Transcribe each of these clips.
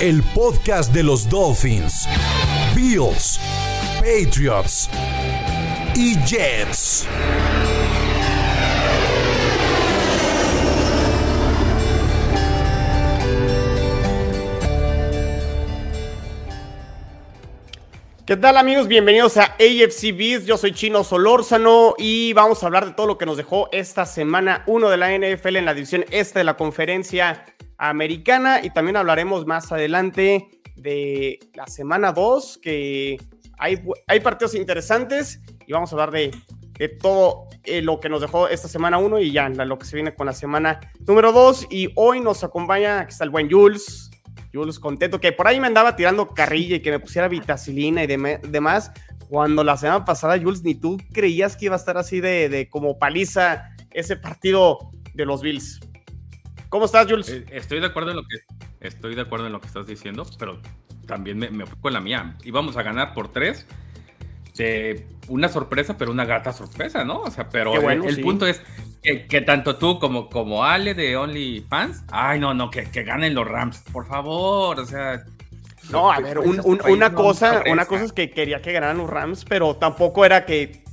El podcast de los Dolphins, Bills, Patriots y Jets. ¿Qué tal amigos? Bienvenidos a AFC Beast. Yo soy Chino Solórzano y vamos a hablar de todo lo que nos dejó esta semana 1 de la NFL en la división este de la conferencia americana y también hablaremos más adelante de la semana 2 que hay, hay partidos interesantes y vamos a hablar de, de todo eh, lo que nos dejó esta semana 1 y ya lo que se viene con la semana número 2 y hoy nos acompaña, aquí está el buen Jules. Jules contento, que por ahí me andaba tirando carrilla y que me pusiera vitacilina y demás, cuando la semana pasada, Jules, ni tú creías que iba a estar así de, de como paliza ese partido de los Bills. ¿Cómo estás, Jules? Eh, estoy de acuerdo en lo que estoy de acuerdo en lo que estás diciendo, pero también me, me fui con la mía. Íbamos a ganar por tres. Una sorpresa, pero una gata sorpresa, ¿no? O sea, pero bueno, el, el sí. punto es que, que, tanto tú como, como Ale de OnlyFans, ay, no, no, que, que ganen los Rams, por favor, o sea. No, a ver, un, un, una cosa, una cosa es que quería que ganaran los Rams, pero tampoco era que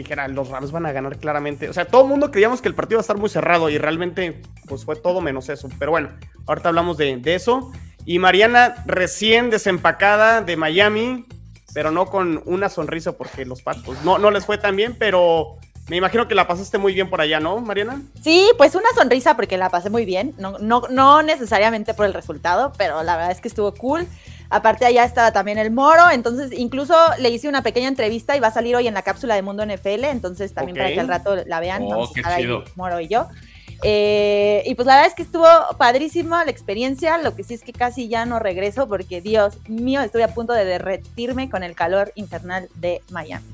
dijera los Rams van a ganar claramente. O sea, todo el mundo creíamos que el partido iba a estar muy cerrado y realmente, pues fue todo menos eso. Pero bueno, ahorita hablamos de, de eso. Y Mariana, recién desempacada de Miami, pero no con una sonrisa porque los Pats no, no les fue tan bien, pero me imagino que la pasaste muy bien por allá, ¿no, Mariana? Sí, pues una sonrisa porque la pasé muy bien, no, no, no necesariamente por el resultado, pero la verdad es que estuvo cool. Aparte allá estaba también el Moro, entonces incluso le hice una pequeña entrevista y va a salir hoy en la cápsula de Mundo NFL, entonces también okay. para que al rato la vean, oh, vamos a estar chido. ahí Moro y yo. Eh, y pues la verdad es que estuvo padrísima la experiencia, lo que sí es que casi ya no regreso porque Dios mío, estoy a punto de derretirme con el calor infernal de Miami.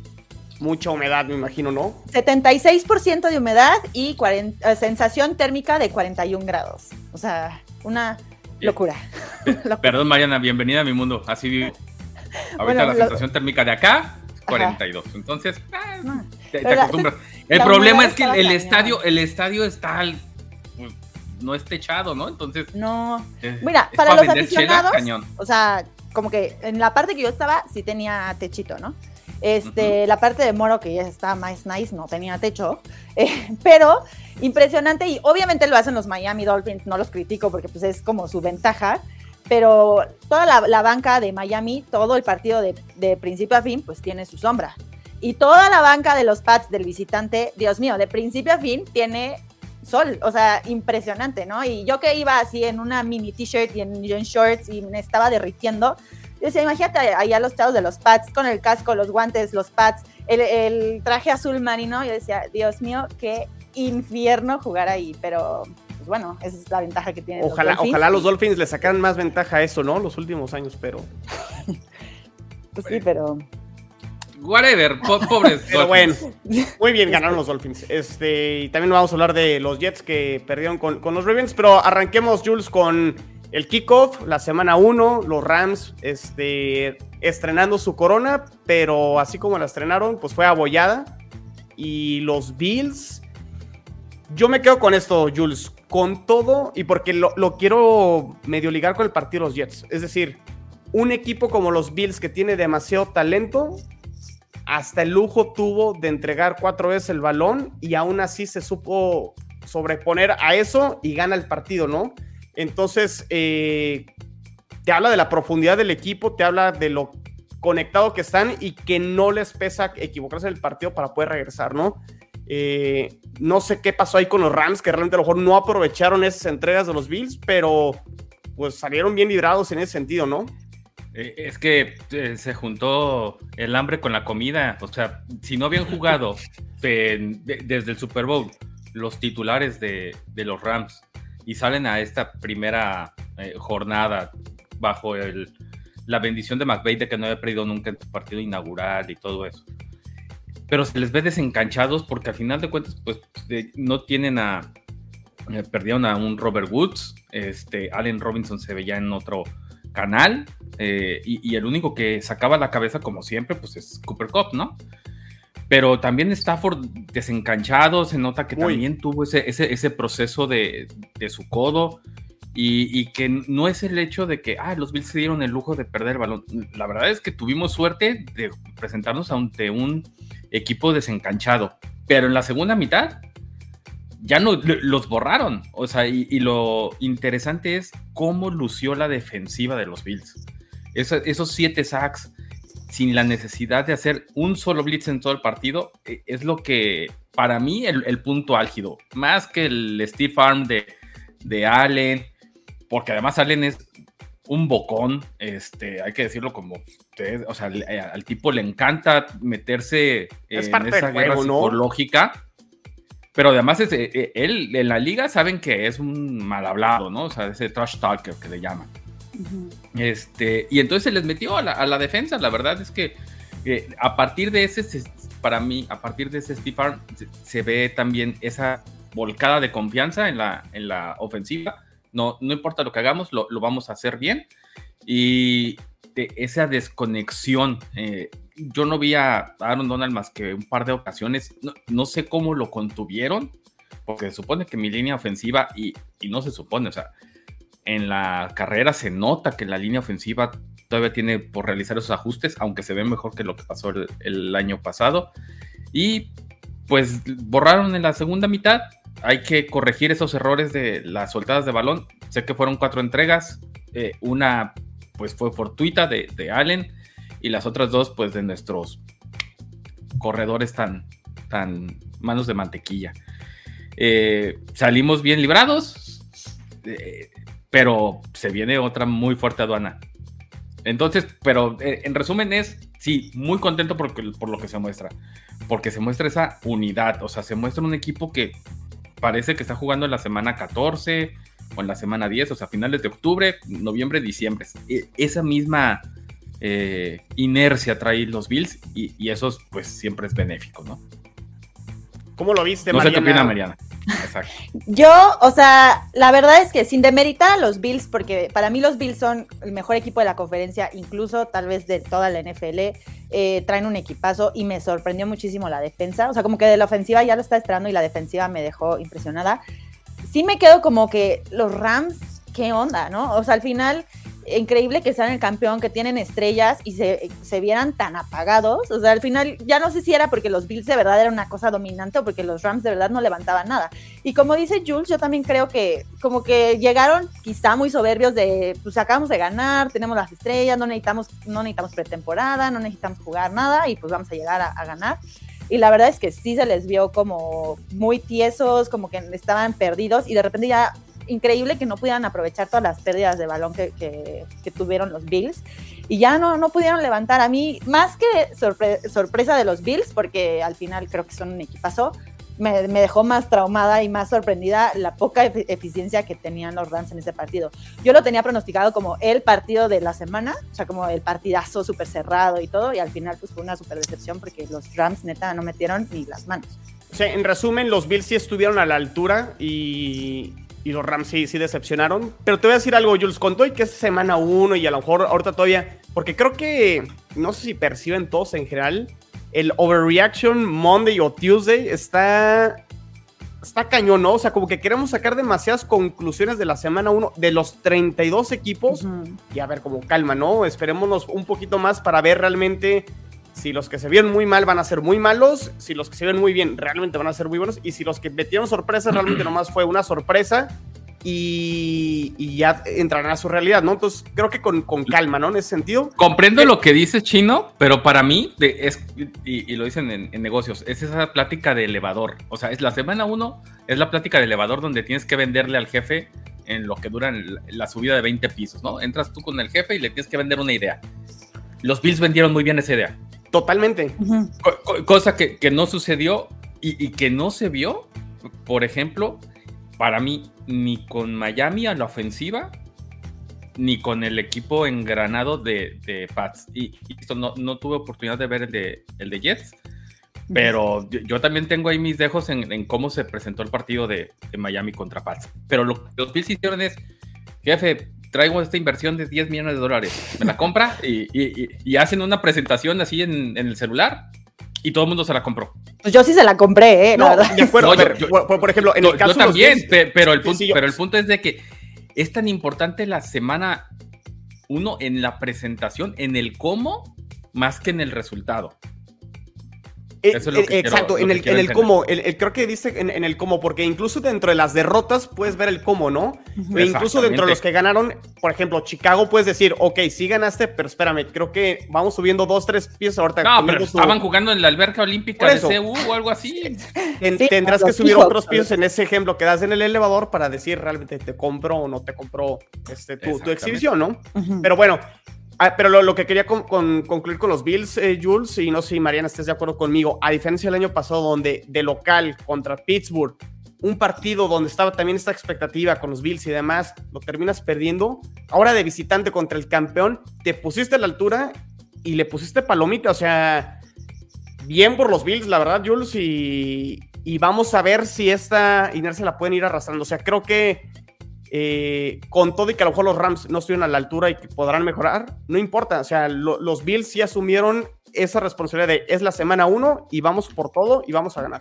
Mucha humedad, me imagino, ¿no? 76% de humedad y 40, sensación térmica de 41 grados. O sea, una locura. locura. Perdón, Mariana, bienvenida a mi mundo. Así vivo. Ahorita bueno, la lo... sensación térmica de acá, 42. Ajá. Entonces, ah, no, te, te acostumbras. El la problema es que el, estadio, el estadio está al, pues, no es techado, ¿no? Entonces. No. Eh, Mira, para, para los aficionados, o sea, como que en la parte que yo estaba sí tenía techito, ¿no? Este, uh -huh. La parte de Moro, que ya está más nice, no tenía techo, eh, pero impresionante y obviamente lo hacen los Miami Dolphins, no los critico porque pues es como su ventaja, pero toda la, la banca de Miami, todo el partido de, de, principio a fin, pues tiene su sombra. Y toda la banca de los Pats del visitante, Dios mío, de principio a fin tiene sol, o sea, impresionante, ¿no? Y yo que iba así en una mini t-shirt y en, en shorts y me estaba derritiendo, yo decía, imagínate allá los chavos de los pads con el casco, los guantes, los pads, el, el, traje azul marino. Yo decía, Dios mío, qué infierno jugar ahí. Pero, pues bueno, esa es la ventaja que tienen. Ojalá, los ojalá los Dolphins le sacaran más ventaja a eso, ¿no? Los últimos años, pero. pues sí, pero. Whatever, po pobres. pero bueno, muy bien ganaron los Dolphins. Este, y también vamos a hablar de los Jets que perdieron con, con los Ravens. Pero arranquemos, Jules, con el kickoff, la semana 1, los Rams este, estrenando su corona, pero así como la estrenaron, pues fue abollada. Y los Bills, yo me quedo con esto, Jules, con todo, y porque lo, lo quiero medio ligar con el partido de los Jets. Es decir, un equipo como los Bills que tiene demasiado talento, hasta el lujo tuvo de entregar cuatro veces el balón y aún así se supo sobreponer a eso y gana el partido, ¿no? Entonces, eh, te habla de la profundidad del equipo, te habla de lo conectado que están y que no les pesa equivocarse el partido para poder regresar, ¿no? Eh, no sé qué pasó ahí con los Rams, que realmente a lo mejor no aprovecharon esas entregas de los Bills, pero pues salieron bien librados en ese sentido, ¿no? Eh, es que se juntó el hambre con la comida, o sea, si no habían jugado de, de, desde el Super Bowl los titulares de los Rams, y salen a esta primera eh, jornada bajo la bendición de McVeigh de que no había perdido nunca en su partido inaugural y todo eso. Pero se les ve desencanchados porque al final de cuentas, pues no tienen a. Eh, perdieron a un Robert Woods, este, Allen Robinson se veía en otro canal, eh, y, el único que sacaba la cabeza, como siempre, pues es Cooper Cup, ¿no? Pero también Stafford desencanchado, se nota que también tuvo ese, ese, proceso de, de, su codo. Y, que no es el hecho de que ah, los Bills se dieron el lujo de perder el balón. La verdad es que tuvimos suerte de presentarnos ante un equipo desencanchado. Pero en la segunda mitad ya no los borraron. O sea, y, lo interesante es cómo lució la defensiva de los Bills. esos siete sacks sin la necesidad de hacer un solo blitz en todo el partido e, es lo que para mí el, el punto álgido. Más que el Steve Arm de, de Allen, porque además Allen es un bocón, este, hay que decirlo como ustedes, o sea, eh, al, tipo le encanta meterse en esa guerra psicológica, pero además es, eh, eh, él en la liga saben que es un mal hablado, ¿no? O sea, ese trash talker que le llaman. Este, y entonces se les metió a la, defensa, la verdad es que a partir de ese, para mí, a partir de ese Steve Arm, se, ve también esa volcada de confianza en la, en la ofensiva. No, no importa lo que hagamos, lo, vamos a hacer bien. Y esa desconexión, eh, yo no vi a Aaron Donald más que un par de ocasiones, no, sé cómo lo contuvieron, porque se supone que mi línea ofensiva, y, no se supone, o sea, en la carrera se nota que la línea ofensiva todavía tiene por realizar esos ajustes, aunque se ve mejor que lo que pasó el, año pasado. Y pues borraron en la segunda mitad, hay que corregir esos errores de las soltadas de balón. Sé que fueron cuatro entregas, eh, una pues fue fortuita de, de, Allen y las otras dos pues de nuestros corredores tan, tan manos de mantequilla. Eh, salimos bien librados, eh, pero se viene otra muy fuerte aduana. Entonces, pero en resumen es, sí, muy contento por, por lo que se muestra, porque se muestra esa unidad, o sea, se muestra un equipo que parece que está jugando en la semana 14 o en la semana 10, o sea, finales de octubre, noviembre, diciembre. E, esa misma eh, inercia trae los Bills y, eso pues siempre es benéfico, ¿no? ¿Cómo lo viste, no sé qué opina Mariana. Yo, o sea, la verdad es que sin demeritar a los Bills, porque para mí los Bills son el mejor equipo de la conferencia, incluso tal vez de toda la NFL. Eh, traen un equipazo y me sorprendió muchísimo la defensa. O sea, como que de la ofensiva ya lo estaba esperando y la defensiva me dejó impresionada. Sí me quedo como que los Rams, ¿qué onda, no? O sea, al final increíble que sean el campeón, que tienen estrellas y se, se, vieran tan apagados. O sea, al final ya no sé si era porque los Bills de verdad eran una cosa dominante o porque los Rams de verdad no levantaban nada. Y como dice Jules, yo también creo que como que llegaron quizá muy soberbios de, pues acabamos de ganar, tenemos las estrellas, no necesitamos, no necesitamos pretemporada, no necesitamos jugar nada y pues vamos a llegar a, a ganar. Y la verdad es que sí se les vio como muy tiesos, como que estaban perdidos y de repente ya increíble que no pudieran aprovechar todas las pérdidas de balón que, que, tuvieron los Bills y ya no, no pudieron levantar. A mí, más que sorpresa de los Bills, porque al final creo que son un equipazo, me, me, dejó más traumada y más sorprendida la poca eficiencia que tenían los Rams en ese partido. Yo lo tenía pronosticado como el partido de la semana, o sea, como el partidazo súper cerrado y todo, y al final pues fue una súper decepción porque los Rams neta no metieron ni las manos. O sea, en resumen, los Bills sí estuvieron a la altura y, y los Rams sí, sí decepcionaron. Pero te voy a decir algo, Jules, con todo y que es semana 1 y a lo mejor ahorita todavía, porque creo que, no sé si perciben todos en general, el overreaction Monday o Tuesday está, está cañón, ¿no? O sea, como que queremos sacar demasiadas conclusiones de la semana 1 de los 32 equipos. Y a ver, como calma, ¿no? Esperémonos un poquito más para ver realmente si los que se vieron muy mal van a ser muy malos, si los que se ven muy bien realmente van a ser muy buenos, y si los que metieron sorpresas realmente nomás fue una sorpresa y, ya entrarán a su realidad, ¿no? Entonces creo que con, calma, ¿no? En ese sentido. Comprendo lo que dice Chino, pero para mí, es, y, lo dicen en, negocios, es esa plática de elevador. O sea, es la semana uno, es la plática de elevador donde tienes que venderle al jefe en lo que dura la subida de 20 pisos, ¿no? Entras tú con el jefe y le tienes que vender una idea. Los Bills vendieron muy bien esa idea. Totalmente. cosa que, no sucedió y, que no se vio, por ejemplo, para mí, ni con Miami a la ofensiva, ni con el equipo engranado de, de Pats. Y, no, no, tuve oportunidad de ver el de, el de Jets, pero yo, también tengo ahí mis dejos en, cómo se presentó el partido de, Miami contra Pats. Pero lo que los Bills hicieron es, jefe, traigo esta inversión de 10 millones de dólares, me la compra y, hacen una presentación así en, el celular y todo el mundo se la compró. Pues yo sí se la compré, ¿eh? No, de acuerdo. por, ejemplo, en el caso yo también, pero, el punto, pero el punto es de que es tan importante la semana uno en la presentación, en el cómo, más que en el resultado. Eh, eh, exacto, en, el, en el cómo, el, creo que dice en, el cómo, porque incluso dentro de las derrotas puedes ver el cómo, ¿no? E incluso dentro de los que ganaron, por ejemplo, Chicago, puedes decir, ok, sí ganaste, pero espérame, creo que vamos subiendo dos, tres pies ahorita. No, pero estaban jugando en la alberca olímpica de CU o algo así. tendrás que subir otros pies en ese ejemplo que das en el elevador para decir realmente te compro o no te compro este, tu, tu exhibición, ¿no? Pero bueno, Ah, pero lo, que quería concluir con los Bills, eh, Jules, y no sé si Mariana estés de acuerdo conmigo, a diferencia del año pasado donde de local contra Pittsburgh, un partido donde estaba también esta expectativa con los Bills y demás, lo terminas perdiendo, ahora de visitante contra el campeón, te pusiste a la altura y le pusiste palomita, o sea, bien por los Bills, la verdad, Jules, y, y vamos a ver si esta inercia la pueden ir arrastrando, o sea, creo que eh, con todo y que a lo mejor los Rams no estuvieron a la altura y que podrán mejorar, no importa. O sea, los Bills sí asumieron esa responsabilidad es la semana uno y vamos por todo y vamos a ganar.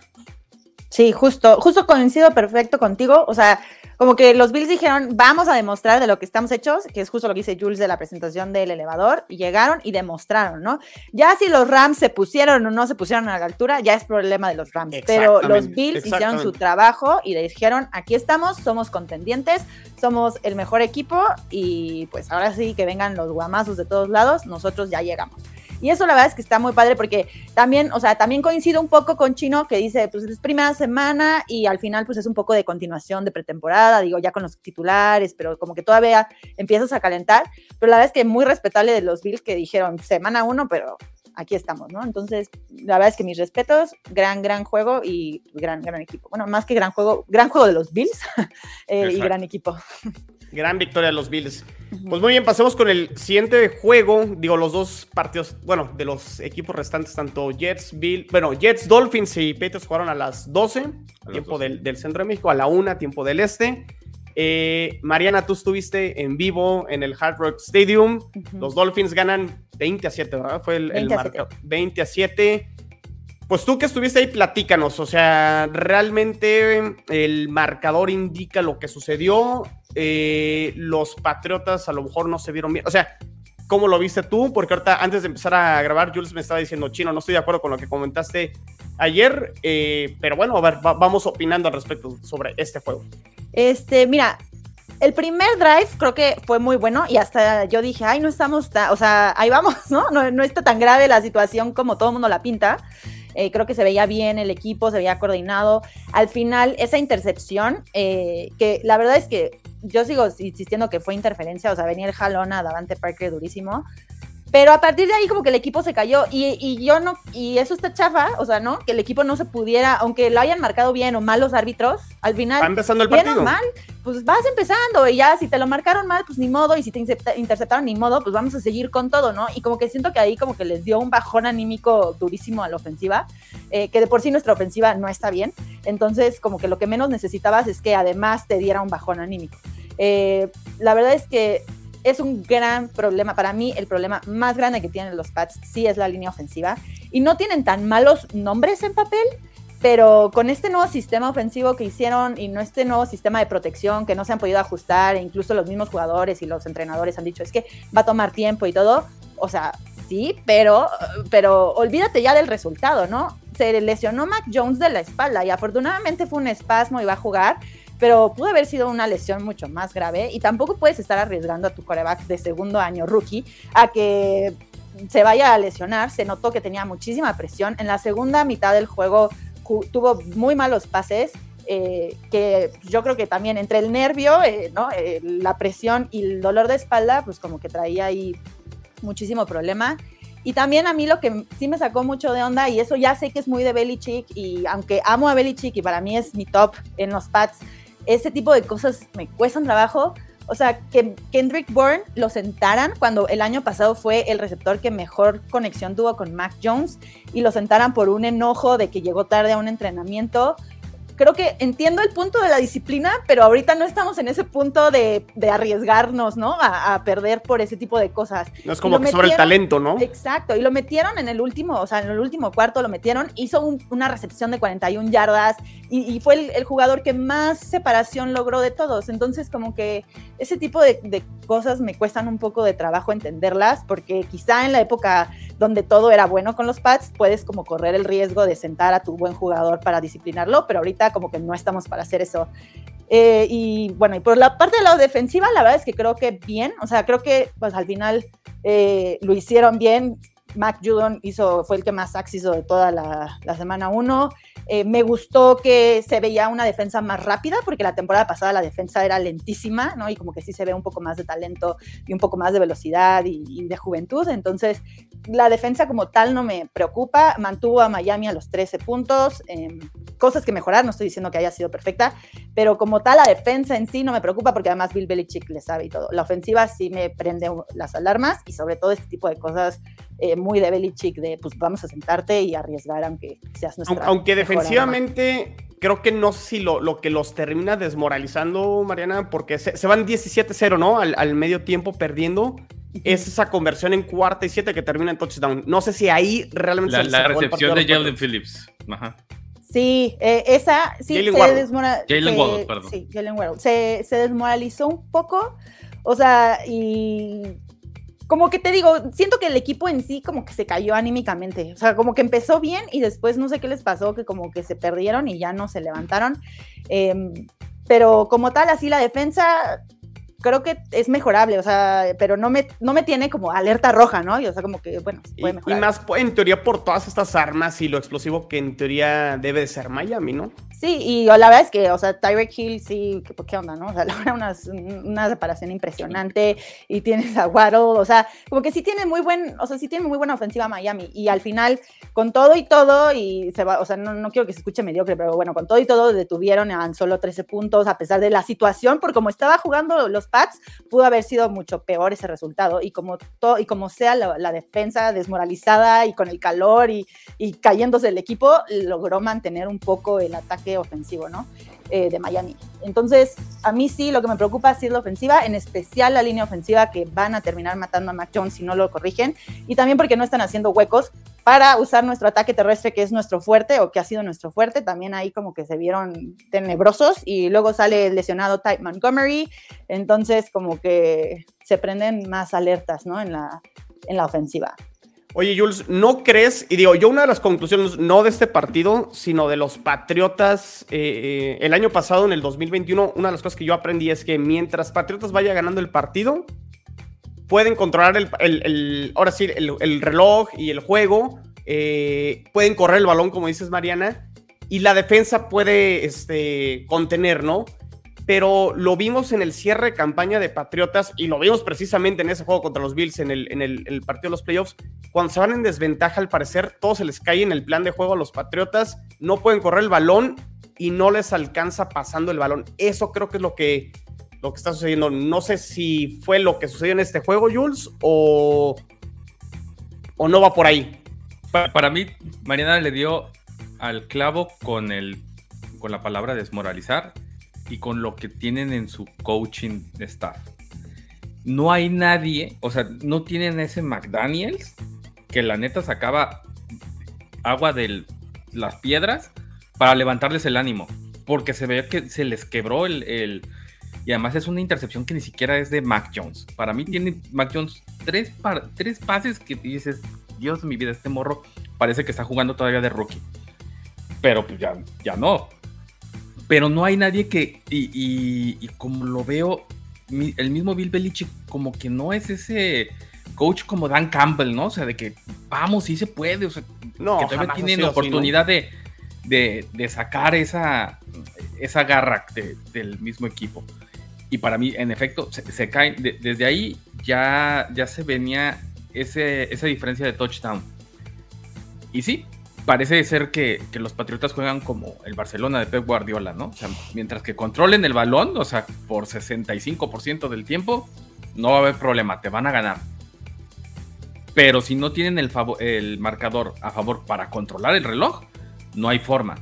Sí, justo, justo coincido perfecto contigo. O sea, como que los Bills dijeron, vamos a demostrar de lo que estamos hechos, que es justo lo que dice Jules de la presentación del elevador, y llegaron y demostraron, ¿no? Ya si los Rams se pusieron o no se pusieron a la altura, ya es problema de los Rams, pero los Bills hicieron su trabajo y le dijeron, aquí estamos, somos contendientes, somos el mejor equipo y pues ahora sí que vengan los guamazos de todos lados, nosotros ya llegamos. Y eso la verdad es que está muy padre porque también, o sea, también coincido un poco con Chino que dice, pues es primera semana y al final pues es un poco de continuación de pretemporada, digo, ya con los titulares, pero como que todavía empiezas a calentar. Pero la verdad es que muy respetable de los Bills que dijeron semana uno, pero aquí estamos, ¿no? Entonces, la verdad es que mis respetos, gran, gran juego y gran, gran equipo. Bueno, más que gran juego, gran juego de los Bills eh, y gran equipo. Gran victoria de los Bills. Pues muy bien, pasemos con el siguiente juego. Digo, los dos partidos, bueno, de los equipos restantes, tanto Jets, Bill, bueno, Jets, Dolphins y Patriots jugaron a las 12, tiempo Del, centro de México, a la 1, tiempo del este. Eh, Mariana, tú estuviste en vivo en el Hard Rock Stadium. Los Dolphins ganan 20 a 7, ¿verdad? Fue el, 20 marcador. 20 a 7. Pues tú que estuviste ahí, platícanos. O sea, realmente el marcador indica lo que sucedió. Eh, los Patriotas a lo mejor no se vieron bien. O sea, ¿cómo lo viste tú? Porque ahorita, antes de empezar a grabar, Jules me estaba diciendo, chino, no estoy de acuerdo con lo que comentaste ayer. Eh, pero bueno, a ver, vamos opinando al respecto sobre este juego. Este, mira, el primer drive creo que fue muy bueno y hasta yo dije, ay, no estamos, o sea, ahí vamos, ¿no? ¿no? está tan grave la situación como todo el mundo la pinta. Eh, creo que se veía bien el equipo, se veía coordinado. Al final, esa intercepción, que la verdad es que yo sigo insistiendo que fue interferencia, o sea, venía el jalón a Davante Parker durísimo. Pero a partir de ahí como que el equipo se cayó y, y, yo no, y eso está chafa, o sea, ¿no? Que el equipo no se pudiera, aunque lo hayan marcado bien o mal los árbitros, al final... Va empezando el partido. mal, pues vas empezando y ya si te lo marcaron mal, pues ni modo, y si te interceptaron ni modo, pues vamos a seguir con todo, ¿no? Y como que siento que ahí como que les dio un bajón anímico durísimo a la ofensiva, eh, que de por sí nuestra ofensiva no está bien, entonces como que lo que menos necesitabas es que además te diera un bajón anímico. Eh, la verdad es que es un gran problema. Para mí, el problema más grande que tienen los Pats sí es la línea ofensiva. Y no tienen tan malos nombres en papel, pero con este nuevo sistema ofensivo que hicieron y no este nuevo sistema de protección que no se han podido ajustar, e incluso los mismos jugadores y los entrenadores han dicho es que va a tomar tiempo y todo. O sea, sí, pero, pero olvídate ya del resultado, ¿no? Se lesionó Mac Jones de la espalda y afortunadamente fue un espasmo y va a jugar pero pudo haber sido una lesión mucho más grave y tampoco puedes estar arriesgando a tu coreback de segundo año rookie a que se vaya a lesionar. Se notó que tenía muchísima presión. En la segunda mitad del juego tuvo muy malos pases. Eh, que yo creo que también entre el nervio, eh, ¿no? Eh, la presión y el dolor de espalda, pues como que traía ahí muchísimo problema. Y también a mí lo que sí me sacó mucho de onda, y eso ya sé que es muy de Belichick, y aunque amo a Belichick y para mí es mi top en los pads, ese tipo de cosas me cuestan trabajo. o sea, que Kendrick Bourne lo sentaran cuando el año pasado fue el receptor que mejor conexión tuvo con Mac Jones y lo sentaran por un enojo de que llegó tarde a un entrenamiento creo que entiendo el punto de la disciplina, pero ahorita no estamos en ese punto de, arriesgarnos, ¿no? A, perder por ese tipo de cosas. No es como que sobre el talento, ¿no? Exacto, y lo metieron en el último, o sea, en el último cuarto lo metieron, hizo una recepción de 41 yardas y, fue el, jugador que más separación logró de todos. Entonces, como que ese tipo de, de cosas me cuestan un poco de trabajo entenderlas, porque quizá en la época donde todo era bueno con los pads, puedes como correr el riesgo de sentar a tu buen jugador para disciplinarlo, pero ahorita como que no estamos para hacer eso. Eh, y bueno, y por la parte de la defensiva, la verdad es que creo que bien, o sea, creo que pues al final eh, lo hicieron bien. Mac Judon hizo, fue el que más sacks hizo de toda la, la semana 1. Eh, me gustó que se veía una defensa más rápida, porque la temporada pasada la defensa era lentísima, ¿no? Y como que sí se ve un poco más de talento y un poco más de velocidad y, de juventud. Entonces, la defensa como tal no me preocupa. Mantuvo a Miami a los 13 puntos, em, cosas que mejorar, no estoy diciendo que haya sido perfecta, pero como tal la defensa en sí no me preocupa porque además Bill Belichick le sabe y todo. La ofensiva sí me prende las alarmas y sobre todo este tipo de cosas eh, muy de Belichick de pues vamos a sentarte y arriesgar aunque seas nuestra Aunque defensivamente creo que no sé si lo, lo, que los termina desmoralizando, Mariana, porque se, van 17-0, ¿no? Al, medio tiempo perdiendo. Es esa conversión en cuarta y siete que termina en touchdown. No sé si ahí realmente la, se La recepción de Jalen Phillips. Ajá. Sí, eh, esa sí Jalen se desmoralizó. Jalen Waddle, perdón. Sí, Jalen Waddle. Se, se desmoralizó un poco. O sea, y como que te digo, siento que el equipo en sí como que se cayó anímicamente. O sea, como que empezó bien y después no sé qué les pasó, que como que se perdieron y ya no se levantaron. Em, pero como tal, así la defensa creo que es mejorable, o sea, pero no me, no me tiene como alerta roja, ¿no? Y, o sea, como que, bueno, puede mejorar. Y, más en teoría por todas estas armas y lo explosivo que en teoría debe de ser Miami, ¿no? Sí, y la verdad es que, o sea, Tyreek Hill sí, ¿qué, onda, no? O sea, logra una, una separación impresionante y tienes a Waddle, o sea, como que sí tiene muy buen, o sea, sí tiene muy buena ofensiva Miami y al final, con todo y todo, y se va, o sea, no, no quiero que se escuche mediocre, pero bueno, con todo y todo detuvieron a solo 13 puntos a pesar de la situación, por como estaba jugando los Pats, pudo haber sido mucho peor ese resultado. Y como, y como sea la, defensa desmoralizada y con el calor y, y, cayéndose el equipo, logró mantener un poco el ataque ofensivo, ¿no? Eh, de Miami. Entonces, a mí sí lo que me preocupa es la ofensiva, en especial la línea ofensiva que van a terminar matando a Mac Jones si no lo corrigen, y también porque no están haciendo huecos para usar nuestro ataque terrestre que es nuestro fuerte o que ha sido nuestro fuerte, también ahí como que se vieron tenebrosos y luego sale lesionado Type Montgomery, entonces como que se prenden más alertas, ¿no? En la, en la ofensiva. Oye, Jules, ¿no crees? Y digo, yo una de las conclusiones, no de este partido, sino de los Patriotas, eh, el año pasado, en el 2021, una de las cosas que yo aprendí es que mientras Patriotas vaya ganando el partido, pueden controlar el, ahora sí, el, reloj y el juego, eh, pueden correr el balón, como dices, Mariana, y la defensa puede este, contener, ¿no? Pero lo vimos en el cierre de campaña de Patriotas y lo vimos precisamente en ese juego contra los Bills en el, partido de los playoffs. Cuando se van en desventaja, al parecer, todo se les cae en el plan de juego a los Patriotas, no pueden correr el balón y no les alcanza pasando el balón. Eso creo que es lo que, lo que está sucediendo. No sé si fue lo que sucedió en este juego, Jules, o, o no va por ahí. Para, para mí, Mariana le dio al clavo con, el, con la palabra desmoralizar y con lo que tienen en su coaching staff. No hay nadie, o sea, no tienen ese McDaniels que la neta sacaba agua de las piedras para levantarles el ánimo, porque se ve que se les quebró el, y además es una intercepción que ni siquiera es de Mac Jones. Para mí tiene Mac Jones tres, tres pases que dices, Dios mi vida, este morro parece que está jugando todavía de rookie. Pero pues ya, ya no pero no hay nadie que, y, como lo veo, el mismo Bill Belichick como que no es ese coach como Dan Campbell, ¿no? O sea, de que vamos, sí se puede, o sea, no, que todavía tienen oportunidad de, de, sacar esa, esa garra del mismo equipo. Y para mí, en efecto, se, cae, desde ahí ya, ya se venía ese, esa diferencia de touchdown. Y sí, parece ser que, los Patriotas juegan como el Barcelona de Pep Guardiola, ¿no? O sea, mientras que controlen el balón, o sea, por 65% del tiempo, no va a haber problema, te van a ganar. Pero si no tienen el, el marcador a favor para controlar el reloj, no hay forma.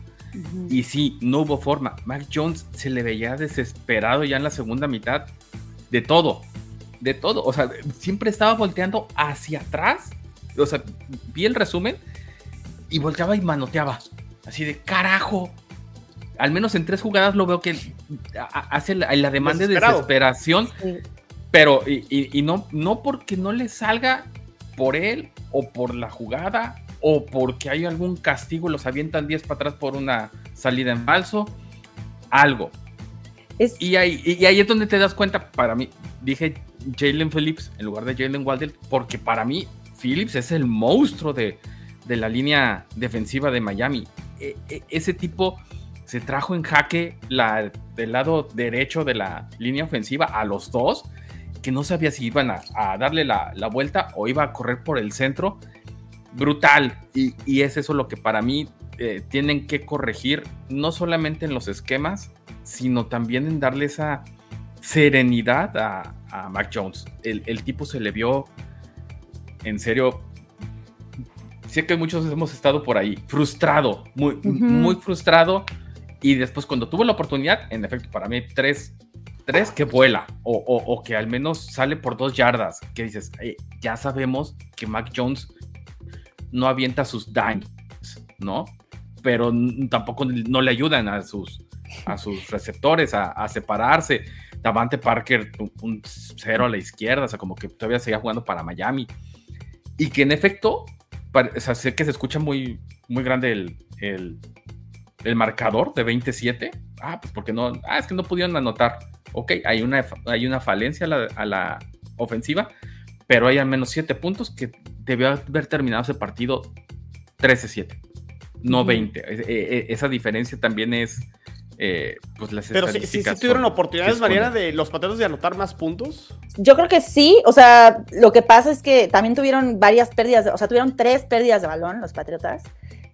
Y sí, no hubo forma. Mac Jones se le veía desesperado ya en la segunda mitad de todo. De todo. O sea, siempre estaba volteando hacia atrás. O sea, vi el resumen y volteaba y manoteaba. Así de carajo. Al menos en tres jugadas lo veo que hace la, demanda de desesperación. Pero, y, no, no porque no le salga por él o por la jugada o porque hay algún castigo, los avientan 10 para atrás por una salida en falso, algo. Y, ahí, y ahí es donde te das cuenta, para mí, dije Jalen Phillips en lugar de Jalen Waddell, porque para mí Phillips es el monstruo de, de la línea defensiva de Miami. E, e, ese tipo se trajo en jaque la, del lado derecho de la línea ofensiva a los dos, que no sabía si iban a, darle la, la, vuelta o iba a correr por el centro brutal. Y, es eso lo que para mí eh, tienen que corregir, no solamente en los esquemas, sino también en darle esa serenidad a, Mac Jones. El, tipo se le vio, en serio, sé que muchos hemos estado por ahí, frustrado, muy, muy frustrado. Y después cuando tuvo la oportunidad, en efecto, para mí tres, tres que vuela o, que al menos sale por dos yardas, que dices, ya sabemos que Mac Jones no avienta sus dimes, ¿no? Pero tampoco no le ayudan a sus, a sus receptores a, separarse. Davante Parker, un, cero a la izquierda, o sea, como que todavía seguía jugando para Miami. Y que en efecto, o sea, sé que se escucha muy, muy grande el, el, marcador de 27. Ah, pues porque no, ah, es que no pudieron anotar. Ok, hay una, hay una falencia a la, a la ofensiva, pero hay al menos 7 puntos que debió haber terminado ese partido 13-7, no 20. E, e, esa diferencia también es, eh, pues las Pero si, si, tuvieron oportunidades, Mariana, de los patriotas de anotar más puntos. Yo creo que sí, o sea, lo que pasa es que también tuvieron varias pérdidas, o sea, tuvieron tres pérdidas de balón los patriotas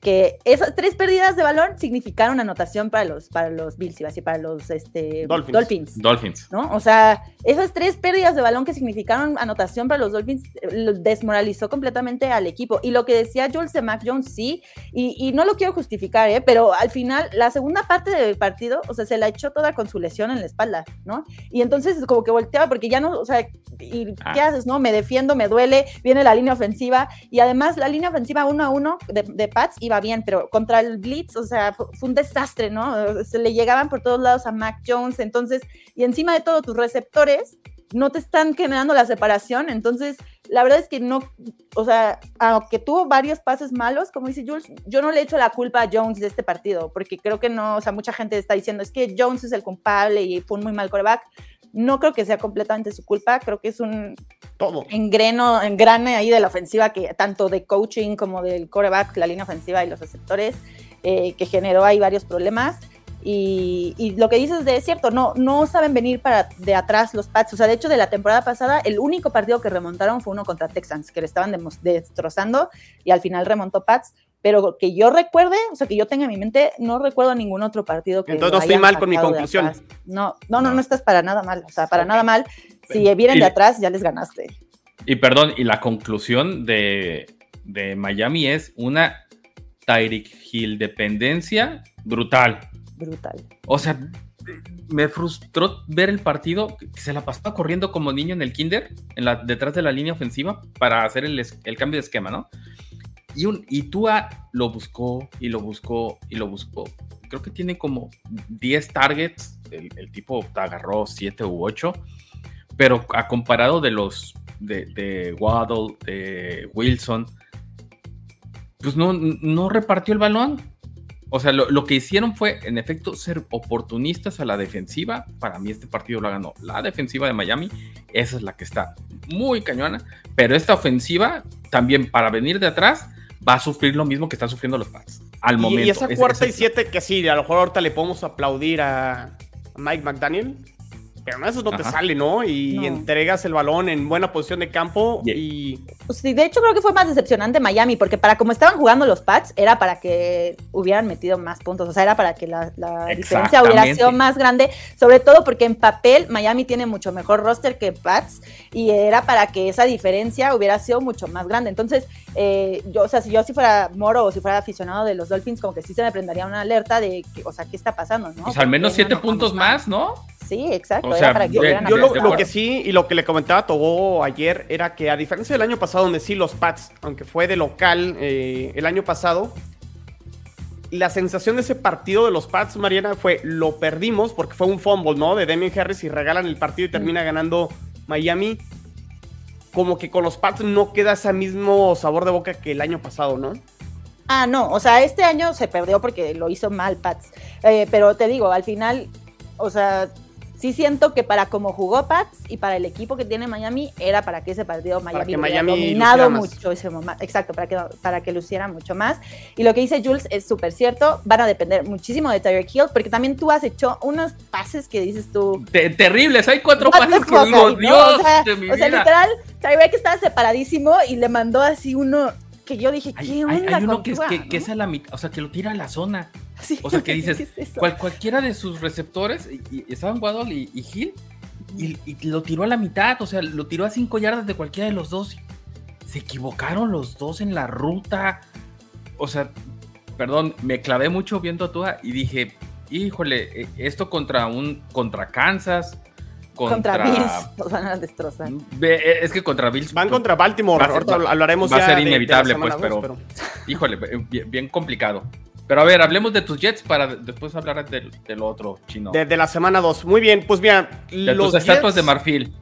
que esas tres pérdidas de balón significaron anotación para los, para los Bills, y para los este, Dolphins. Dolphins. ¿no? O sea, esas tres pérdidas de balón que significaron anotación para los Dolphins eh, desmoralizó completamente al equipo. Y lo que decía Jules de Mac Jones, sí, y, no lo quiero justificar, ¿eh? pero al final, la segunda parte del partido, o sea, se la echó toda con su lesión en la espalda, ¿no? Y entonces como que volteaba, porque ya no, o sea, ¿y ¿qué ah. haces, no? Me defiendo, me duele, viene la línea ofensiva, y además la línea ofensiva uno a uno de, de Pats iba bien, pero contra el Blitz, o sea, fue, un desastre, ¿no? Se le llegaban por todos lados a Mac Jones, entonces, y encima de todo, tus receptores no te están generando la separación, entonces, la verdad es que no, o sea, aunque tuvo varios pases malos, como dice Jules, yo no le echo la culpa a Jones de este partido, porque creo que no, o sea, mucha gente está diciendo, es que Jones es el culpable y fue un muy mal coreback. No creo que sea completamente su culpa, creo que es un todo engreno, engrane ahí de la ofensiva, que tanto de coaching como del coreback, la línea ofensiva y los receptores, eh, que generó ahí varios problemas. Y, lo que dices de es cierto, no, no saben venir para de atrás los Pats. O sea, de hecho, de la temporada pasada, el único partido que remontaron fue uno contra Texans, que le estaban destrozando y al final remontó Pats pero que yo recuerde, o sea, que yo tenga en mi mente, no recuerdo ningún otro partido que. Entonces no estoy mal con mi conclusión. No, no, no, no estás para nada mal, o sea, para nada mal. Si vienen de atrás, ya les ganaste. Y perdón, y la conclusión de, de Miami es una Tyreek Hill dependencia brutal. Brutal. O sea, me frustró ver el partido que se la pasaba corriendo como niño en el kinder, en la, detrás de la línea ofensiva, para hacer el, el cambio de esquema, ¿no? Y, un, y Tua lo buscó y lo buscó y lo buscó. Creo que tiene como 10 targets. El, tipo agarró 7 u 8. Pero a comparado de los de, Waddle, de Wilson, pues no, no repartió el balón. O sea, lo, lo, que hicieron fue, en efecto, ser oportunistas a la defensiva. Para mí este partido lo ganó la defensiva de Miami. Esa es la que está muy cañona. Pero esta ofensiva, también para venir de atrás, va a sufrir lo mismo que están sufriendo los Pats al momento. Y esa cuarta y siete que sí, a lo mejor ahorita le podemos aplaudir a Mike McDaniel. Pero no, eso no te sale, ¿no? Y entregas el balón en buena posición de campo y... Pues sí, de hecho creo que fue más decepcionante Miami, porque para como estaban jugando los Pats, era para que hubieran metido más puntos, o sea, era para que la, diferencia hubiera sido más grande, sobre todo porque en papel Miami tiene mucho mejor roster que Pats, y era para que esa diferencia hubiera sido mucho más grande. Entonces, eh, yo, o sea, si yo si fuera moro o si fuera aficionado de los Dolphins, como que sí se me prendería una alerta de, que, o sea, ¿qué está pasando? ¿no? Pues al menos siete puntos más, ¿no? Sí, exacto. para yo, lo, que sí, y lo que le comentaba a Togo ayer, era que a diferencia del año pasado, donde sí los Pats, aunque fue de local eh, el año pasado, la sensación de ese partido de los Pats, Mariana, fue lo perdimos porque fue un fumble, ¿no? De Demian Harris y regalan el partido y termina ganando Miami. Como que con los Pats no queda ese mismo sabor de boca que el año pasado, ¿no? Ah, no, o sea, este año se perdió porque lo hizo mal Pats. Eh, pero te digo, al final, o sea, sí siento que para como jugó Pats y para el equipo que tiene Miami, era para que ese partido Miami, que Miami dominado mucho ese momento. Exacto, para que, para que luciera mucho más. Y lo que dice Jules es súper cierto, van a depender muchísimo de Tyreek Hill, porque también tú has hecho unos pases que dices tú... terribles, hay cuatro pases que digo, Dios o sea, o sea literal, Tyreek estaba separadísimo y le mandó así uno que yo dije, ¿qué onda hay, uno que, es, que, es a la mitad, o sea, que lo tira a la zona. o sea, que dices, cualquiera de sus receptores, y, estaban Waddle y, y Hill, y, lo tiró a la mitad, o sea, lo tiró a cinco yardas de cualquiera de los dos. Se equivocaron los dos en la ruta. O sea, perdón, me clavé mucho viendo a Tua y dije, híjole, e, esto contra un contra Kansas, contra, Bills nos van a destrozar. Eh, es que contra Bills. Van contra Baltimore. Ahorita hablaremos va a ser inevitable, pues, pero, Híjole, bien, complicado. Pero a ver, hablemos de tus Jets para después hablar del, otro chino. De, la semana 2. Muy bien, pues mira. De los tus estatuas de marfil.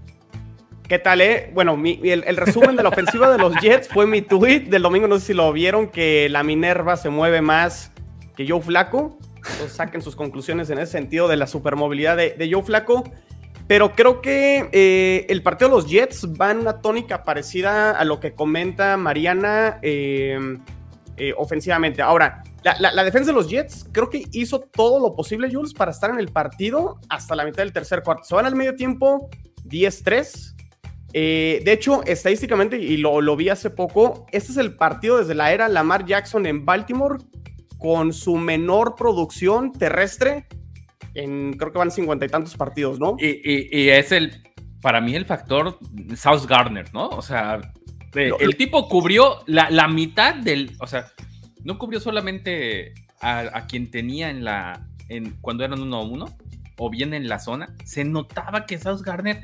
¿Qué tal, eh? Bueno, el, el, resumen de la ofensiva de los Jets fue mi tweet del domingo. No sé si lo vieron, que la Minerva se mueve más que Joe Flaco. Entonces saquen sus conclusiones en ese sentido de la supermovilidad de, de Joe Flaco. Pero creo que eh, el partido de los Jets va en una tónica parecida a lo que comenta Mariana eh, eh, ofensivamente. Ahora, la, defensa de los Jets creo que hizo todo lo posible, Jules, para estar en el partido hasta la mitad del tercer cuarto. Se van al medio tiempo 10-3. de hecho, estadísticamente, y lo vi hace poco, este es el partido desde la era Lamar Jackson en Baltimore con su menor producción terrestre creo que van cincuenta y tantos partidos, ¿no? Y, es el, para mí, el factor South Gardner, ¿no? O sea, el tipo cubrió la, mitad del, o sea, no cubrió solamente a, quien tenía en la, en, cuando eran uno a uno, o bien en la zona, se notaba que South Gardner,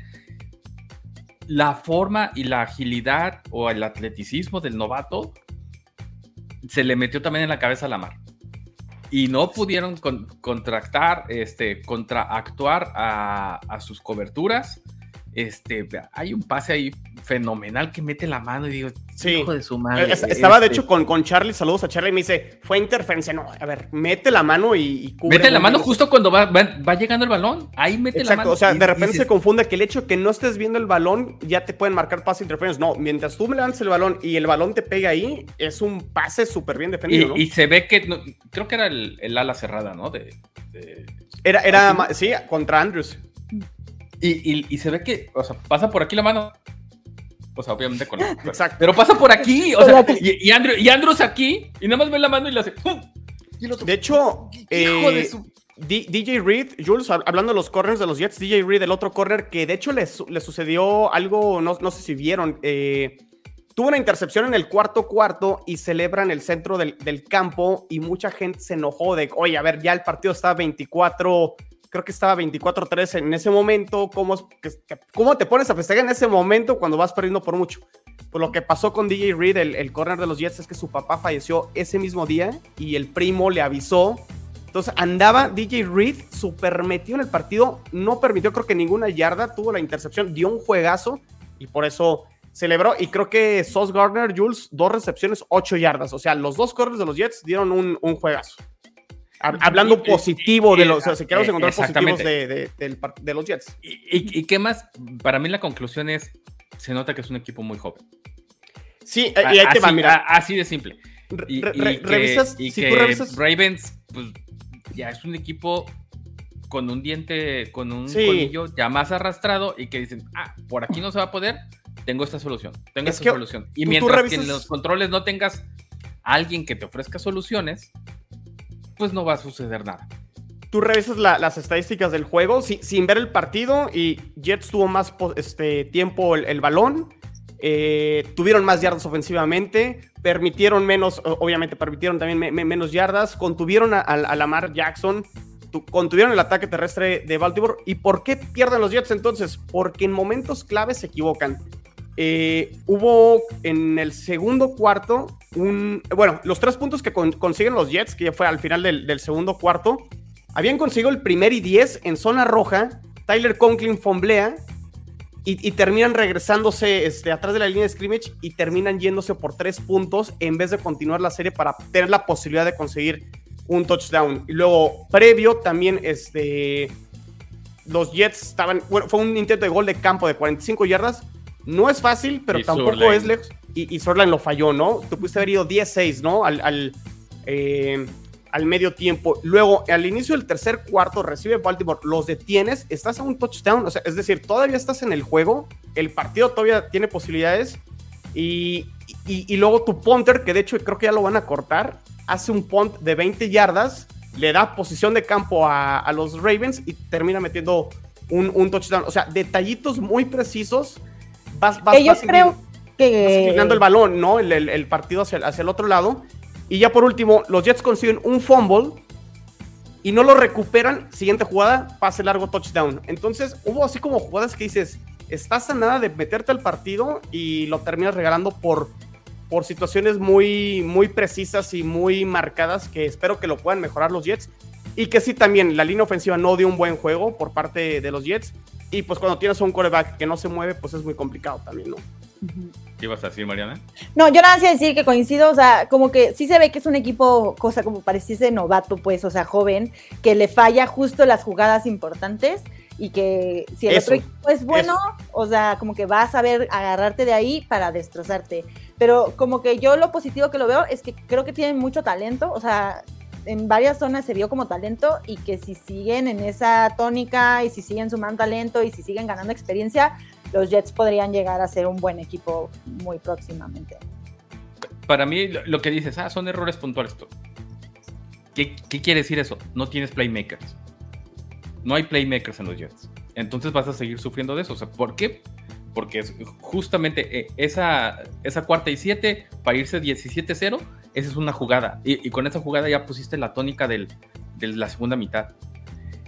la forma y la agilidad o el atleticismo del novato, se le metió también en la cabeza a la mar y no pudieron contractar, este, contraactuar a, a sus coberturas este, hay un pase ahí fenomenal que mete la mano y digo, hijo de su madre. estaba de este hecho con, con Charlie, saludos a Charlie, y me dice, fue interferencia. No, a ver, mete la mano y, cubre. Mete la mano justo cuando va, va, llegando el balón, ahí mete la mano. o sea, de repente se confunde que el hecho de que no estés viendo el balón ya te pueden marcar pase interferencia. No, mientras tú me levantes el balón y el balón te pega ahí, es un pase súper bien defendido. Y, se ve que, creo que era el, ala cerrada, ¿no? De, Era, era, sí, contra Andrews. Y, se ve que, o sea, pasa por aquí la mano. O sea, obviamente con Exacto. Pero pasa por aquí. O sea, y, y, Andrew, y Andrews aquí. Y nada más ve la mano y le hace. de hecho, eh, DJ Reed, Jules, hablando de los corners de los Jets, DJ Reed, el otro corner, que de hecho le, sucedió algo, no, no, sé si vieron. Eh, tuvo una intercepción en el cuarto cuarto y celebra en el centro del, del, campo y mucha gente se enojó de, oye, a ver, ya el partido está 24 creo que estaba 24-3 en ese momento. ¿Cómo, ¿Cómo te pones a festejar en ese momento cuando vas perdiendo por mucho? Pues lo que pasó con DJ Reed, el, el corner de los Jets, es que su papá falleció ese mismo día y el primo le avisó. Entonces andaba DJ Reed súper metido en el partido, no permitió creo que ninguna yarda, tuvo la intercepción, dio un juegazo y por eso celebró. Y creo que Sos Gardner, Jules, dos recepciones, ocho yardas. O sea, los dos corners de los Jets dieron un, un juegazo. Hablando positivo de los, o sea, si queremos encontrar positivos de, de, los Jets. ¿Y, qué más? Para mí la conclusión es, se nota que es un equipo muy joven. Sí, y ahí te va, mira. Así de simple. Y, revisas, si tú revisas... Ravens, pues ya es un equipo con un diente, con un colillo ya más arrastrado y que dicen, ah, por aquí no se va a poder, tengo esta solución, tengo esta solución. Y mientras que en los controles no tengas alguien que te ofrezca soluciones, pues no va a suceder nada. Tú revisas las estadísticas del juego sin ver el partido y Jets tuvo más este, tiempo el, balón, eh, tuvieron más yardas ofensivamente, permitieron menos, obviamente permitieron también menos yardas, contuvieron a, a Lamar Jackson contuvieron el ataque terrestre de Baltimore. ¿Y por qué pierden los Jets entonces? Porque en momentos claves se equivocan. Eh, hubo en el segundo cuarto un. Bueno, los tres puntos que consiguen los Jets, que ya fue al final del, segundo cuarto, habían conseguido el primer y diez en zona roja. Tyler Conklin fomblea y, terminan regresándose este, atrás de la línea de scrimmage y terminan yéndose por tres puntos en vez de continuar la serie para tener la posibilidad de conseguir un touchdown. Y luego, previo, también este, los Jets estaban. Bueno, fue un intento de gol de campo de 45 yardas. No es fácil, pero tampoco es lejos. Y, y lo falló, ¿no? Tú pudiste haber ido 10-6, ¿no? Al, al, eh, al, medio tiempo. Luego, al inicio del tercer cuarto, recibe Baltimore, los detienes, estás a un touchdown. O sea, es decir, todavía estás en el juego. El partido todavía tiene posibilidades. Y, y, y luego tu punter, que de hecho creo que ya lo van a cortar, hace un punt de 20 yardas, le da posición de campo a, los Ravens y termina metiendo un, touchdown. O sea, detallitos muy precisos. Vas, vas, Yo creo que... inclinando el balón, ¿no? El, partido hacia, hacia el otro lado. Y ya por último, los Jets consiguen un fumble y no lo recuperan. Siguiente jugada, pase largo, touchdown. Entonces, hubo así como jugadas que dices, estás a nada de meterte al partido y lo terminas regalando por por situaciones muy, muy precisas y muy marcadas que espero que lo puedan mejorar los Jets. Y que sí, también la línea ofensiva no dio un buen juego por parte de los Jets. Y pues cuando tienes un coreback que no se mueve, pues es muy complicado también, ¿no? ¿Qué ibas a decir, Mariana? No, yo nada más a decir que coincido, o sea, como que sí se ve que es un equipo, cosa como pareciese novato, pues, o sea, joven, que le falla justo las jugadas importantes y que si el otro equipo es bueno, o sea, como que vas a saber agarrarte de ahí para destrozarte. Pero como que yo lo positivo que lo veo es que creo que tienen mucho talento, o sea, en varias zonas se vio como talento y que si siguen en esa tónica y si siguen sumando talento y si siguen ganando experiencia, los Jets podrían llegar a ser un buen equipo muy próximamente. Para mí lo que dices, ah, son errores puntuales. ¿Qué, ¿Qué quiere decir eso? No tienes playmakers. No hay playmakers en los Jets. Entonces vas a seguir sufriendo de eso. O sea, ¿por qué? porque justamente eh, esa, esa cuarta y siete para irse 17-0, esa es una jugada. Y, con esa jugada ya pusiste la tónica del, de la segunda mitad.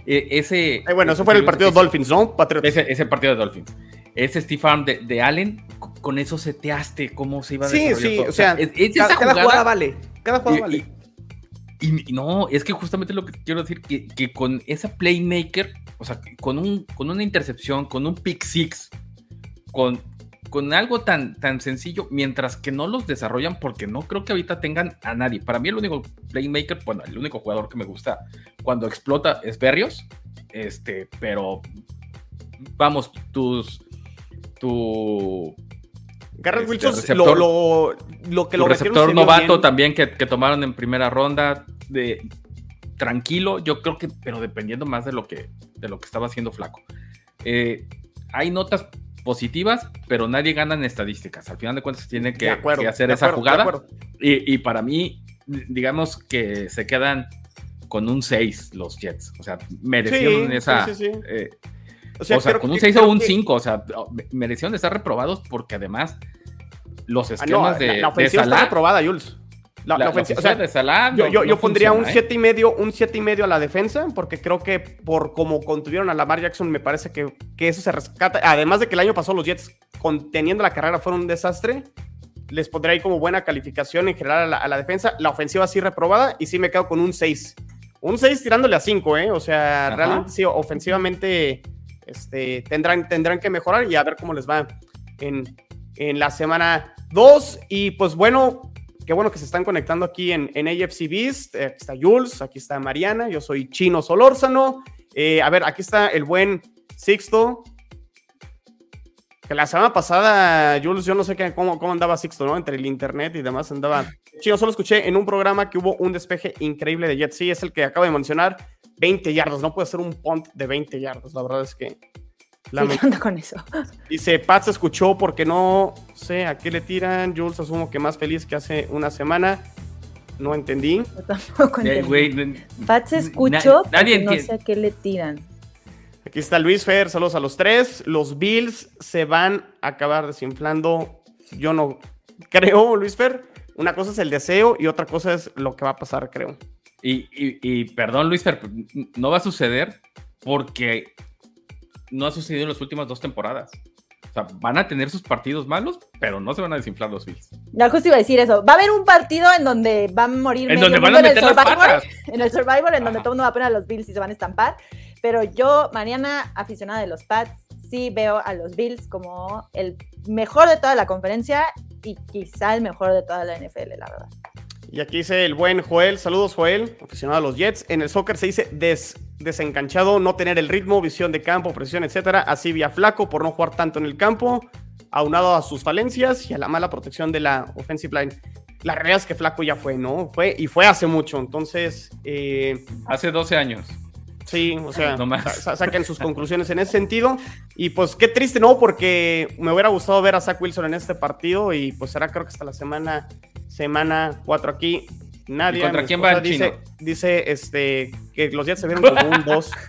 E, ese, bueno, eso fue el partido de Dolphins, ¿no? Ese, ese, partido de Dolphins. Ese Steve Arm de, Allen, con eso seteaste cómo se iba a Sí, sí, o sea, cada, jugada, vale. Cada jugada vale. Y, no, es que justamente lo que quiero decir, que, que con esa playmaker, o sea, con, un, con una intercepción, con un pick six, con, con algo tan, tan sencillo, mientras que no los desarrollan, porque no creo que ahorita tengan a nadie. Para mí, el único playmaker, bueno, el único jugador que me gusta cuando explota es Berrios. Este, pero vamos, tus. Tu. Garrett este, Wilson, lo, lo, que lo receptor novato también que, que, tomaron en primera ronda. De, tranquilo, yo creo que, pero dependiendo más de lo que, de lo que estaba haciendo Flaco. Eh, hay notas positivas, pero nadie gana en estadísticas. Al final de cuentas, tiene que, hacer esa jugada. Y, para mí, digamos que se quedan con un 6 los Jets. O sea, merecieron esa. Eh, o sea, con un 6 o un 5. O sea, merecieron estar reprobados porque además los ah, esquemas de. La, ofensiva está reprobada, Jules. La, ofensiva, o sea, de yo, yo, pondría un 7 ¿eh? y medio, un siete y medio a la defensa, porque creo que por como contuvieron a Lamar Jackson, me parece que, que, eso se rescata. Además de que el año pasado los Jets, conteniendo la carrera, fueron un desastre. Les pondría ahí como buena calificación en general a la, defensa. La ofensiva sí reprobada y sí me quedo con un 6. Un 6 tirándole a 5, ¿eh? O sea, realmente sí, ofensivamente este, tendrán, tendrán que mejorar y a ver cómo les va en, en la semana 2. Y pues bueno, Qué bueno que se están conectando aquí en, en AFC Beast. Eh, aquí está Jules, aquí está Mariana, yo soy Chino Solórzano. Eh, a ver, aquí está el buen Sixto. Que la semana pasada, Jules, yo no sé qué, cómo, cómo andaba Sixto, ¿no? Entre el internet y demás andaba. Chino, solo escuché en un programa que hubo un despeje increíble de Jet. Sí, es el que acabo de mencionar. 20 yardas, no puede ser un punt de 20 yardas, la verdad es que... Sí, con eso? Dice, Pat se escuchó porque no sé a qué le tiran. Jules asumo que más feliz que hace una semana. No entendí. Yo tampoco entendí. Pat se escuchó nadie no sé a qué le tiran. Aquí está Luis Fer, saludos a los tres. Los Bills se van a acabar desinflando. Yo no creo, Luis Fer. Una cosa es el deseo y otra cosa es lo que va a pasar, creo. Y, perdón, Luis Fer, no va a suceder porque no ha sucedido en las últimas dos temporadas. O sea, van a tener sus partidos malos, pero no se van a desinflar los Bills. Ya justo iba a decir eso. Va a haber un partido en donde van a morir. En donde van a meter las patas. En el Survivor, en donde todo el mundo va a poner a los Bills y se van a estampar. Pero yo, Mariana, aficionada de los Pats, sí veo a los Bills como el mejor de toda la conferencia y quizá el mejor de toda la NFL, la verdad. Y aquí dice el buen Joel, saludos Joel, aficionado a los Jets. En el soccer se dice desencanchado, no tener el ritmo, visión de campo, presión, etcétera. Así vía flaco por no jugar tanto en el campo, aunado a sus falencias y a la mala protección de la offensive line. La realidad es que flaco ya fue, ¿no? Fue y fue hace mucho, entonces... Eh, hace 12 años. Sí, o sea, saquen sus conclusiones en ese sentido. Y pues qué triste, ¿no? Porque me hubiera gustado ver a Zach Wilson en este partido y pues será creo que hasta la semana semana 4 aquí. Nadie. ¿Contra quién va el dice, chino? dice este, que los Jets se vieron como un 2.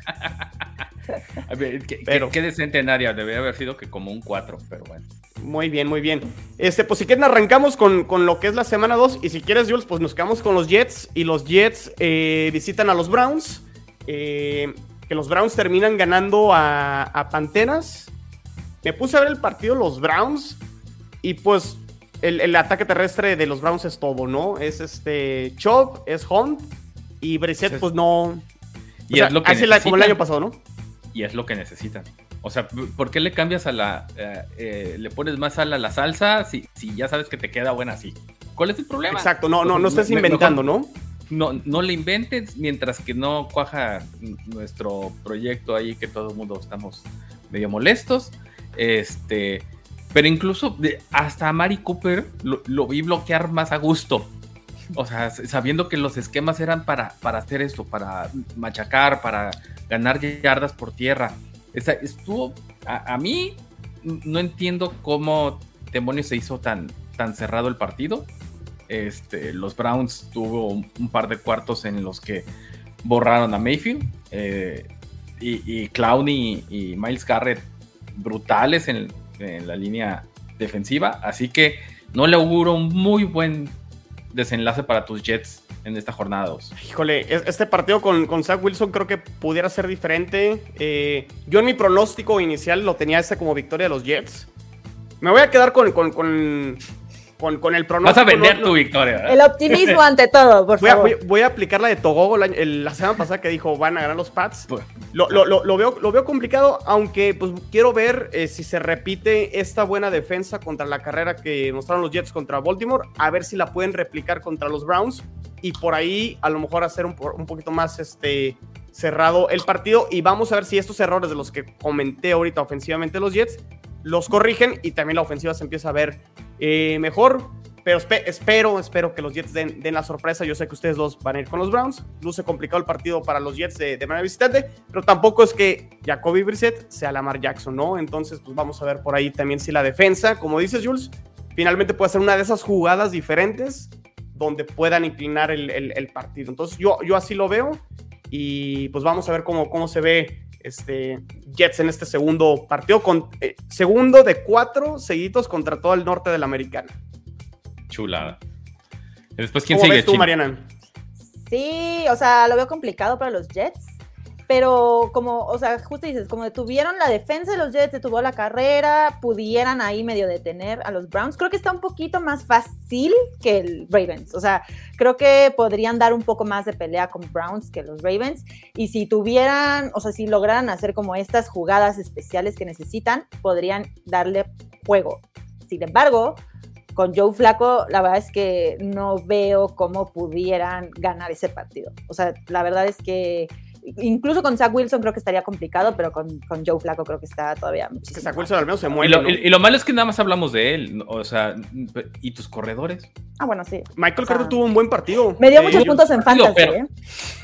¿qué, qué, decente Nadia, debería haber sido que como un 4, pero bueno. Muy bien, muy bien. Este, pues si quieren arrancamos con, con lo que es la semana 2 y si quieres, Jules, pues nos quedamos con los Jets y los Jets eh, visitan a los Browns. Eh, que los Browns terminan ganando a, a Panteras. Me puse a ver el partido los Browns y pues el, ataque terrestre de los Browns es todo, ¿no? Es este Chop, es Hunt y Brissett, pues no. Y es lo que necesitan. como el año pasado, ¿no? Y es lo que necesitan. O sea, ¿por qué le cambias a la. Eh, eh, le pones más sal a la salsa si, si ya sabes que te queda buena así? ¿Cuál es el problema? Exacto, no, no, no estés inventando, ¿no? No, no le inventes mientras que no cuaja nuestro proyecto ahí que todo el mundo estamos medio molestos. Este, pero incluso hasta a Mari Cooper lo, vi bloquear más a gusto. O sea, sabiendo que los esquemas eran para, para hacer esto, para machacar, para ganar yardas por tierra. estuvo, a, mí no entiendo cómo demonios se hizo tan, tan cerrado el partido. Este, los Browns tuvo un, par de cuartos en los que borraron a Mayfield. Eh, y, y Clowney y Miles Garrett brutales en, la línea defensiva. Así que no le auguro un muy buen desenlace para tus Jets en esta jornada 2. Híjole, este partido con, Zach Wilson creo que pudiera ser diferente. Eh, yo en mi pronóstico inicial lo tenía este como victoria de los Jets. Me voy a quedar con, el pronóstico. Vas a vender tu victoria. El optimismo ante todo, por voy favor. A, voy, a aplicar la de Togogo la, semana pasada que dijo van a ganar los Pats. Pues. Lo, lo, veo, lo veo complicado, aunque pues quiero ver eh, si se repite esta buena defensa contra la carrera que mostraron los Jets contra Baltimore, a ver si la pueden replicar contra los Browns y por ahí a lo mejor hacer un, un poquito más este, cerrado el partido y vamos a ver si estos errores de los que comenté ahorita ofensivamente los Jets los corrigen y también la ofensiva se empieza a ver eh, mejor. Pero espero, espero que los Jets den, la sorpresa. Yo sé que ustedes dos van a ir con los Browns. Luce complicado el partido para los Jets de, manera visitante, pero tampoco es que Jacoby Brissett sea Lamar Jackson, ¿no? Entonces, pues vamos a ver por ahí también si la defensa, como dices Jules, finalmente puede ser una de esas jugadas diferentes donde puedan inclinar el, partido. Entonces, yo, yo así lo veo y pues vamos a ver cómo, cómo se ve este, Jets en este segundo partido, con, eh, segundo de cuatro seguidos contra todo el norte de la americana. Chulada. después, ¿quién sigue? tú, Mariana? Sí, o sea, lo veo complicado para los Jets pero como, o sea, justo dices, como detuvieron la defensa de los Jets, detuvo la carrera, pudieran ahí medio detener a los Browns, creo que está un poquito más fácil que el Ravens, o sea, creo que podrían dar un poco más de pelea con Browns que los Ravens, y si tuvieran, o sea, si lograran hacer como estas jugadas especiales que necesitan, podrían darle juego. Sin embargo, con Joe Flaco, la verdad es que no veo cómo pudieran ganar ese partido. O sea, la verdad es que incluso con Zach Wilson creo que estaría complicado, pero con, con Joe Flaco creo que está todavía muchísimo. Zach Wilson al menos se mueve. Y lo, malo es que nada más hablamos de él, o sea, ¿y tus corredores? Ah, bueno, sí. Michael Carter tuvo un buen partido. Me dio muchos puntos en fantasy, ¿eh?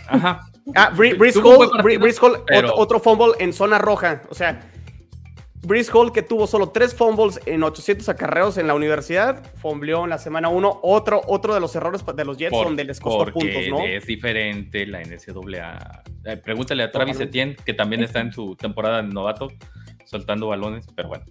Ajá. Ah, Brice Hall, otro fumble en zona roja. O sea, Brice Hall, que tuvo solo tres fumbles en 800 acarreos en la universidad, fumbleó en la semana 1. Otro, otro de los errores de los Jets donde les costó puntos, ¿no? Es diferente la NCAA. Eh, pregúntale a Travis Etienne, que también está en su temporada de novato, soltando balones, pero bueno.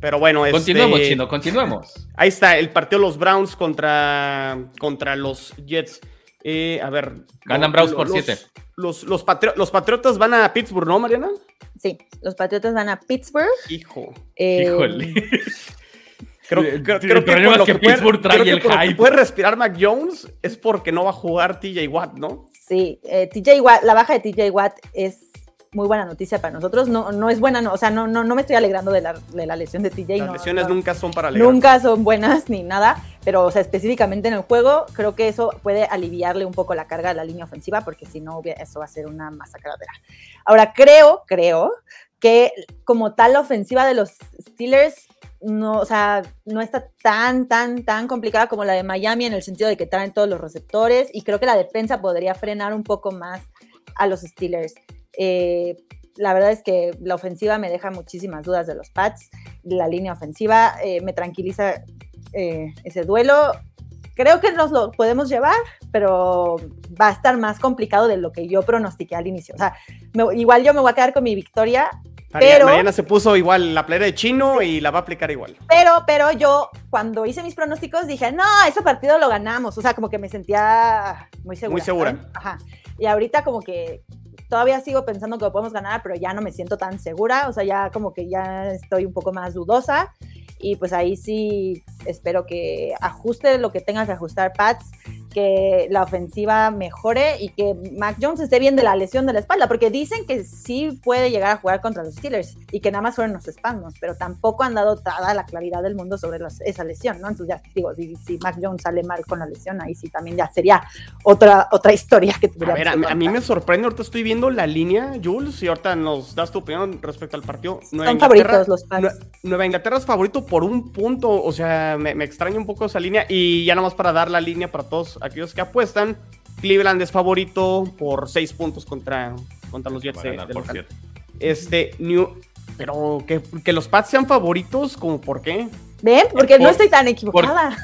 Pero bueno, continuemos, este, Chino, continuemos. Ahí está, el partido de los Browns contra, contra los Jets. Eh, a ver. Ganan Browns por 7. Los, los, los, Patriotas van a Pittsburgh, ¿no, Mariana? Sí, los Patriotas van a Pittsburgh. Hijo. Eh, Híjole. Creo, creo, creo que, lo que, Pittsburgh puede, trae el hype. puede respirar Mac Jones es porque no va a jugar TJ Watt, ¿no? Sí, eh, TJ Watt, la baja de TJ Watt es muy buena noticia para nosotros. No, no es buena, no, o sea, no, no, no me estoy alegrando de la, de la lesión de TJ. Las lesiones nunca son para alegrar. Nunca son buenas ni nada, pero o sea, específicamente en el juego, creo que eso puede aliviarle un poco la carga a la línea ofensiva, porque si no, eso va a ser una masacradera. Ahora, creo, creo que como tal la ofensiva de los Steelers no, o sea, no está tan, tan, tan complicada como la de Miami en el sentido de que traen todos los receptores y creo que la defensa podría frenar un poco más a los Steelers. Eh, la verdad es que la ofensiva me deja muchísimas dudas de los Pats. La línea ofensiva eh, me tranquiliza eh, ese duelo. Creo que nos lo podemos llevar, pero va a estar más complicado de lo que yo pronostiqué al inicio. O sea, igual yo me voy a quedar con mi victoria. Pero, Mariana se puso igual la playa de chino y la va a aplicar igual. Pero, pero yo cuando hice mis pronósticos dije, no, ese partido lo ganamos. O sea, como que me sentía muy segura. Muy segura. Ajá. Y ahorita como que todavía sigo pensando que lo podemos ganar, pero ya no me siento tan segura, o sea, ya como que ya estoy un poco más dudosa. Y pues ahí sí espero que ajuste lo que tenga que ajustar Pats que la ofensiva mejore y que Mac Jones esté bien de la lesión de la espalda, porque dicen que sí puede llegar a jugar contra los Steelers y que nada más fueron los espasmos, pero tampoco han dado toda la claridad del mundo sobre esa lesión, ¿no? Entonces ya digo, si, Mac Jones sale mal con la lesión, ahí sí también ya sería otra, otra historia que tuviera. A ver, a, mí me sorprende, ahorita estoy viendo la línea, Jules, y ahorita nos das tu opinión respecto al partido. Son favoritos los Pats. Nueva Inglaterra es favorito por un punto, o sea, me, me extraña un poco esa línea y ya nada más para dar la línea para todos aquellos que apuestan, Cleveland es favorito por 6 puntos contra, contra los Jets de, Este, New, pero que, los Pats sean favoritos, ¿como por qué? ¿Ven? Porque no estoy tan equivocada.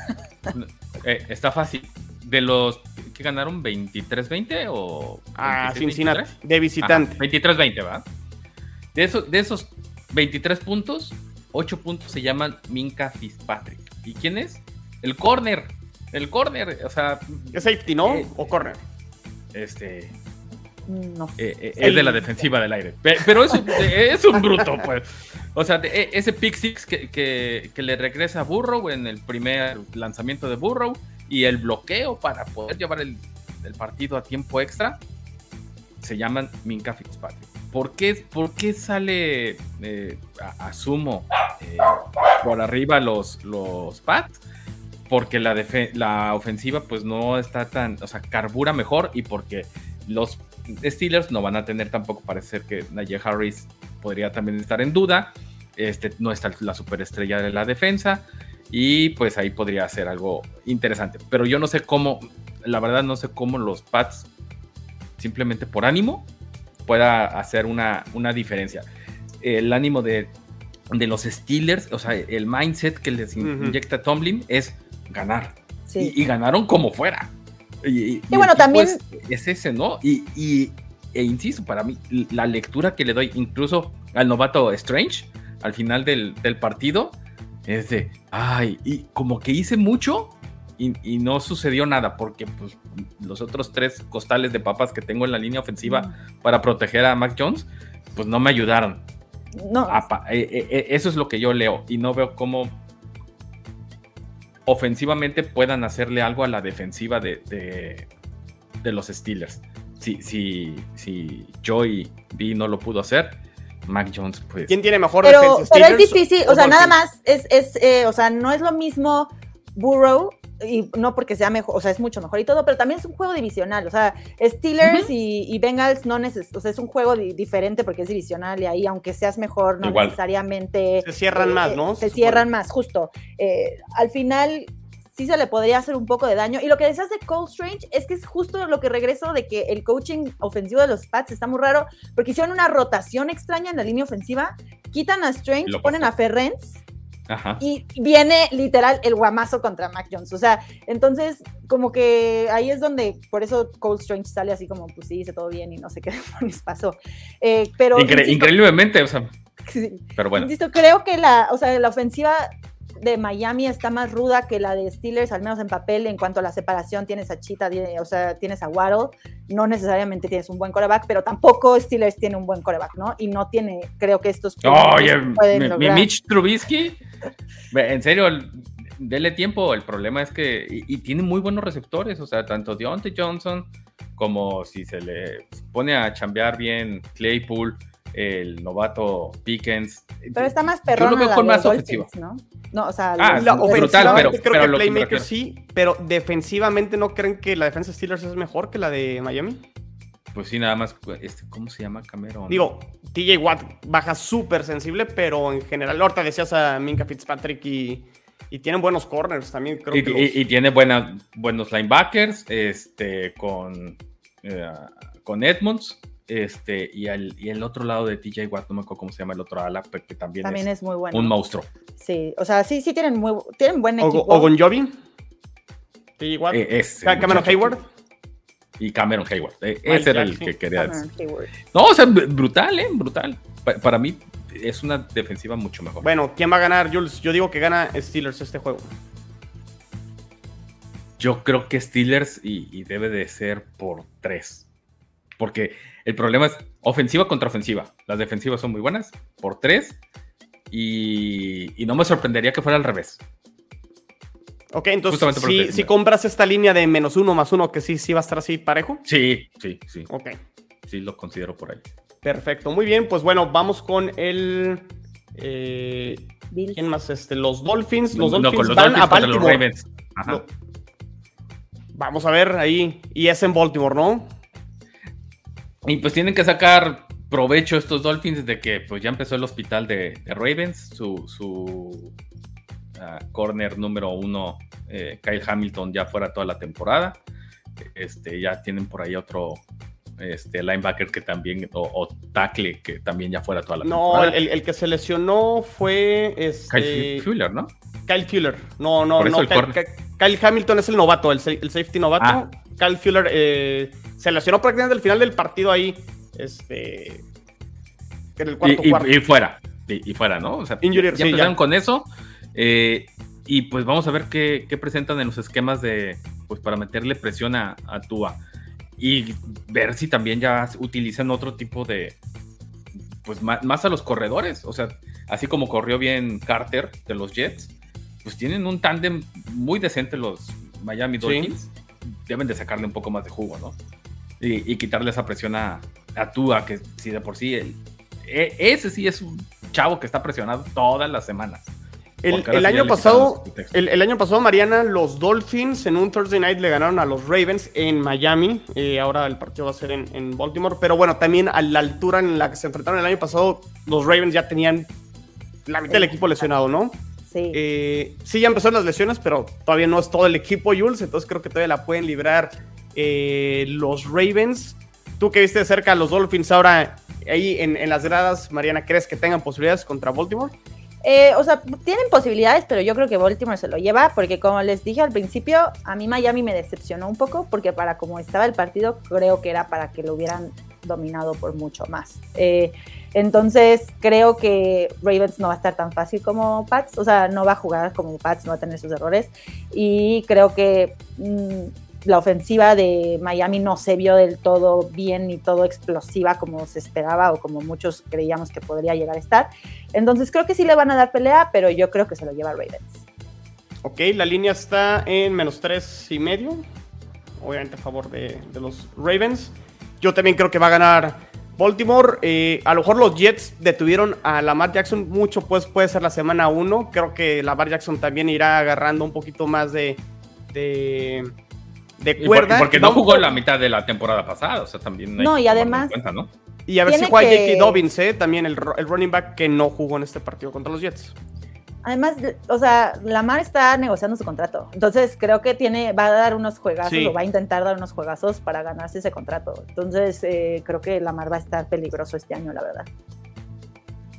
Eh, está fácil. De los que ganaron 23-20 o. Ah, Cincinnati, de visitante. 23-20, ¿va? De esos, de esos 23 puntos, 8 puntos se llaman Minka Fitzpatrick. ¿Y quién es? El corner. El corner, o sea. ¿Es safety, no? Eh, ¿O corner? Este. No eh, eh, es de la defensiva del aire. Pero es un, es un bruto, pues. O sea, ese pick six que, le regresa a Burrow en el primer lanzamiento de Burrow y el bloqueo para poder llevar el, partido a tiempo extra se llaman Minka Fitzpatrick. ¿Por qué, por qué sale, asumo, por arriba los, los Pats? Porque la, la ofensiva pues no está tan, o sea, carbura mejor y porque los Steelers no van a tener tampoco, parece ser que Najee Harris podría también estar en duda, este, no está la superestrella de la defensa y pues ahí podría ser algo interesante, pero yo no sé cómo, la verdad no sé cómo los Pats simplemente por ánimo pueda hacer una, una diferencia. El ánimo de, de los Steelers, o sea, el mindset que les inyecta Tomlin es ganar. Y, ganaron como fuera. Y, bueno, también. Es ese, ¿no? Y, e insisto, para mí, la lectura que le doy incluso al novato Strange al final del, partido es de, ay, y como que hice mucho y, no sucedió nada, porque pues, los otros tres costales de papas que tengo en la línea ofensiva mm. para proteger a Mac Jones, pues no me ayudaron. No. Eh, eh, eh, eso es lo que yo leo y no veo cómo ofensivamente puedan hacerle algo a la defensiva de, de, los Steelers. Si, si, si Joey B no lo pudo hacer, Mac Jones, pues. ¿Quién tiene mejor pero, defensa? Pero es difícil, o, sea, nada más, es, es eh, o sea, no es lo mismo Burrow y no porque sea mejor, o sea, es mucho mejor y todo, pero también es un juego divisional, o sea, Steelers y, Bengals no neces o sea, es un juego diferente porque es divisional y ahí, aunque seas mejor, no necesariamente... Se cierran más, eh, ¿no? Se, cierran más, justo. Eh, al final, sí se le podría hacer un poco de daño. Y lo que decías de Cole Strange es que es justo lo que regreso de que el coaching ofensivo de los Pats está muy raro, porque hicieron una rotación extraña en la línea ofensiva, quitan a Strange, ponen a Ferrens. Y viene literal el guamazo contra Mac Jones. O sea, entonces, como que ahí es donde, por eso Cole Strange sale así como, pues sí, hice todo bien y no sé qué demonios pasó. Eh, pero. increíblemente, o sea. Pero bueno. Insisto, creo que la, o sea, la ofensiva de Miami está más ruda que la de Steelers, al menos en papel, en cuanto a la separación. Tienes a Chita, o sea, tienes a Waddle. No necesariamente tienes un buen coreback, pero tampoco Steelers tiene un buen coreback, ¿no? Y no tiene, creo que estos. Oye, mi, Mitch Trubisky, en serio, dele tiempo. El problema es que. Y, tiene muy buenos receptores, o sea, tanto Deontay Johnson como si se le pone a chambear bien Claypool el novato Pickens. Pero está más perrón. Yo lo más ofensivo. ¿no? No, o sea, ah, brutal, pero, creo que Playmaker sí, pero defensivamente no creen que la defensa de Steelers es mejor que la de Miami. Pues sí, nada más, este, ¿cómo se llama Cameron? Digo, TJ Watt baja súper sensible, pero en general, ahorita decías a Minka Fitzpatrick y, y tienen buenos corners también, creo y, que y, tiene buena, buenos linebackers, este, con, eh, con Edmonds, este, y, al, y el otro lado de TJ Watt, no me acuerdo cómo se llama el otro ala, que también, también es, muy bueno. un monstruo. Sí, o sea, sí, sí tienen, muy, tienen buen equipo. O, con Jovi. TJ Watt. Eh, Cameron Hayward. Y Cameron Hayward. Eh, ese era el que quería decir. No, o sea, brutal, ¿eh? Brutal. para mí es una defensiva mucho mejor. Bueno, ¿quién va a ganar, Jules? Yo digo que gana Steelers este juego. Yo creo que Steelers y, y debe de ser por tres. Porque el problema es ofensiva contra ofensiva. Las defensivas son muy buenas por tres. Y, no me sorprendería que fuera al revés. Ok, entonces si, compras esta línea de menos uno más uno, que sí, sí va a estar así parejo. Sí, sí, sí. Ok. Sí, lo considero por ahí. Perfecto, muy bien. Pues bueno, vamos con el. Eh, ¿Quién más? Este, los Dolphins. Los Dolphins van a Baltimore. Vamos a ver ahí. Y es en Baltimore, ¿no? Y pues tienen que sacar provecho estos Dolphins de que pues ya empezó el hospital de, Ravens, su, su ah, corner número uno, eh, Kyle Hamilton, ya fuera toda la temporada. Este, ya tienen por ahí otro este, linebacker que también, o, tackle que también ya fuera toda la temporada. No, el, que se lesionó fue este... Kyle Fuller, ¿no? Kyle Fuller. No, no, no. Kyle, Hamilton es el novato, el, safety novato. Ah. Kyle Fuller eh, se lesionó prácticamente al final del partido ahí. Este. En el cuarto y, cuarto. y, fuera. Y, fuera, ¿no? O sea, ya, empezaron con eso. Eh, y pues vamos a ver qué, presentan en los esquemas de. Pues para meterle presión a, a Tua. Y ver si también ya utilizan otro tipo de. Pues más, a los corredores. O sea, así como corrió bien Carter de los Jets. Pues tienen un tándem muy decente los Miami Dolphins. Deben de sacarle un poco más de jugo, ¿no? y, quitarle esa presión a, a Tua, que si de por sí, el, e, ese sí es un chavo que está presionado todas las semanas. El, año pasado, el, año pasado, Mariana, los Dolphins en un Thursday night le ganaron a los Ravens en Miami. Eh, ahora el partido va a ser en, Baltimore. Pero bueno, también a la altura en la que se enfrentaron el año pasado, los Ravens ya tenían la mitad del equipo lesionado, ¿no? Sí. Eh, sí, ya empezaron las lesiones, pero todavía no es todo el equipo, Jules. Entonces creo que todavía la pueden librar eh, los Ravens. Tú que viste de cerca a los Dolphins ahora ahí en, las gradas, Mariana, ¿crees que tengan posibilidades contra Baltimore? Eh, o sea, tienen posibilidades, pero yo creo que Baltimore se lo lleva, porque como les dije al principio, a mí Miami me decepcionó un poco, porque para como estaba el partido, creo que era para que lo hubieran dominado por mucho más. Eh, entonces, creo que Ravens no va a estar tan fácil como Pats, o sea, no va a jugar como Pats, no va a tener sus errores, y creo que mm, la ofensiva de Miami no se vio del todo bien ni todo explosiva como se esperaba o como muchos creíamos que podría llegar a estar. Entonces creo que sí le van a dar pelea, pero yo creo que se lo lleva Ravens. Ok, la línea está en menos tres y medio, obviamente a favor de, los Ravens. Yo también creo que va a ganar Baltimore. Eh, a lo mejor los Jets detuvieron a Lamar Jackson mucho, pues puede ser la semana 1. Creo que Lamar Jackson también irá agarrando un poquito más de de cuerda. porque, no jugó la mitad de la temporada pasada, o sea, también. No, y además. Y a ver si juega J.K. Dobbins, ¿eh? también el, running back que no jugó en este partido contra los Jets. Además, o sea, Lamar está negociando su contrato. Entonces, creo que tiene, va a dar unos juegazos o va a intentar dar unos juegazos para ganarse ese contrato. Entonces, eh, creo que Lamar va a estar peligroso este año, la verdad.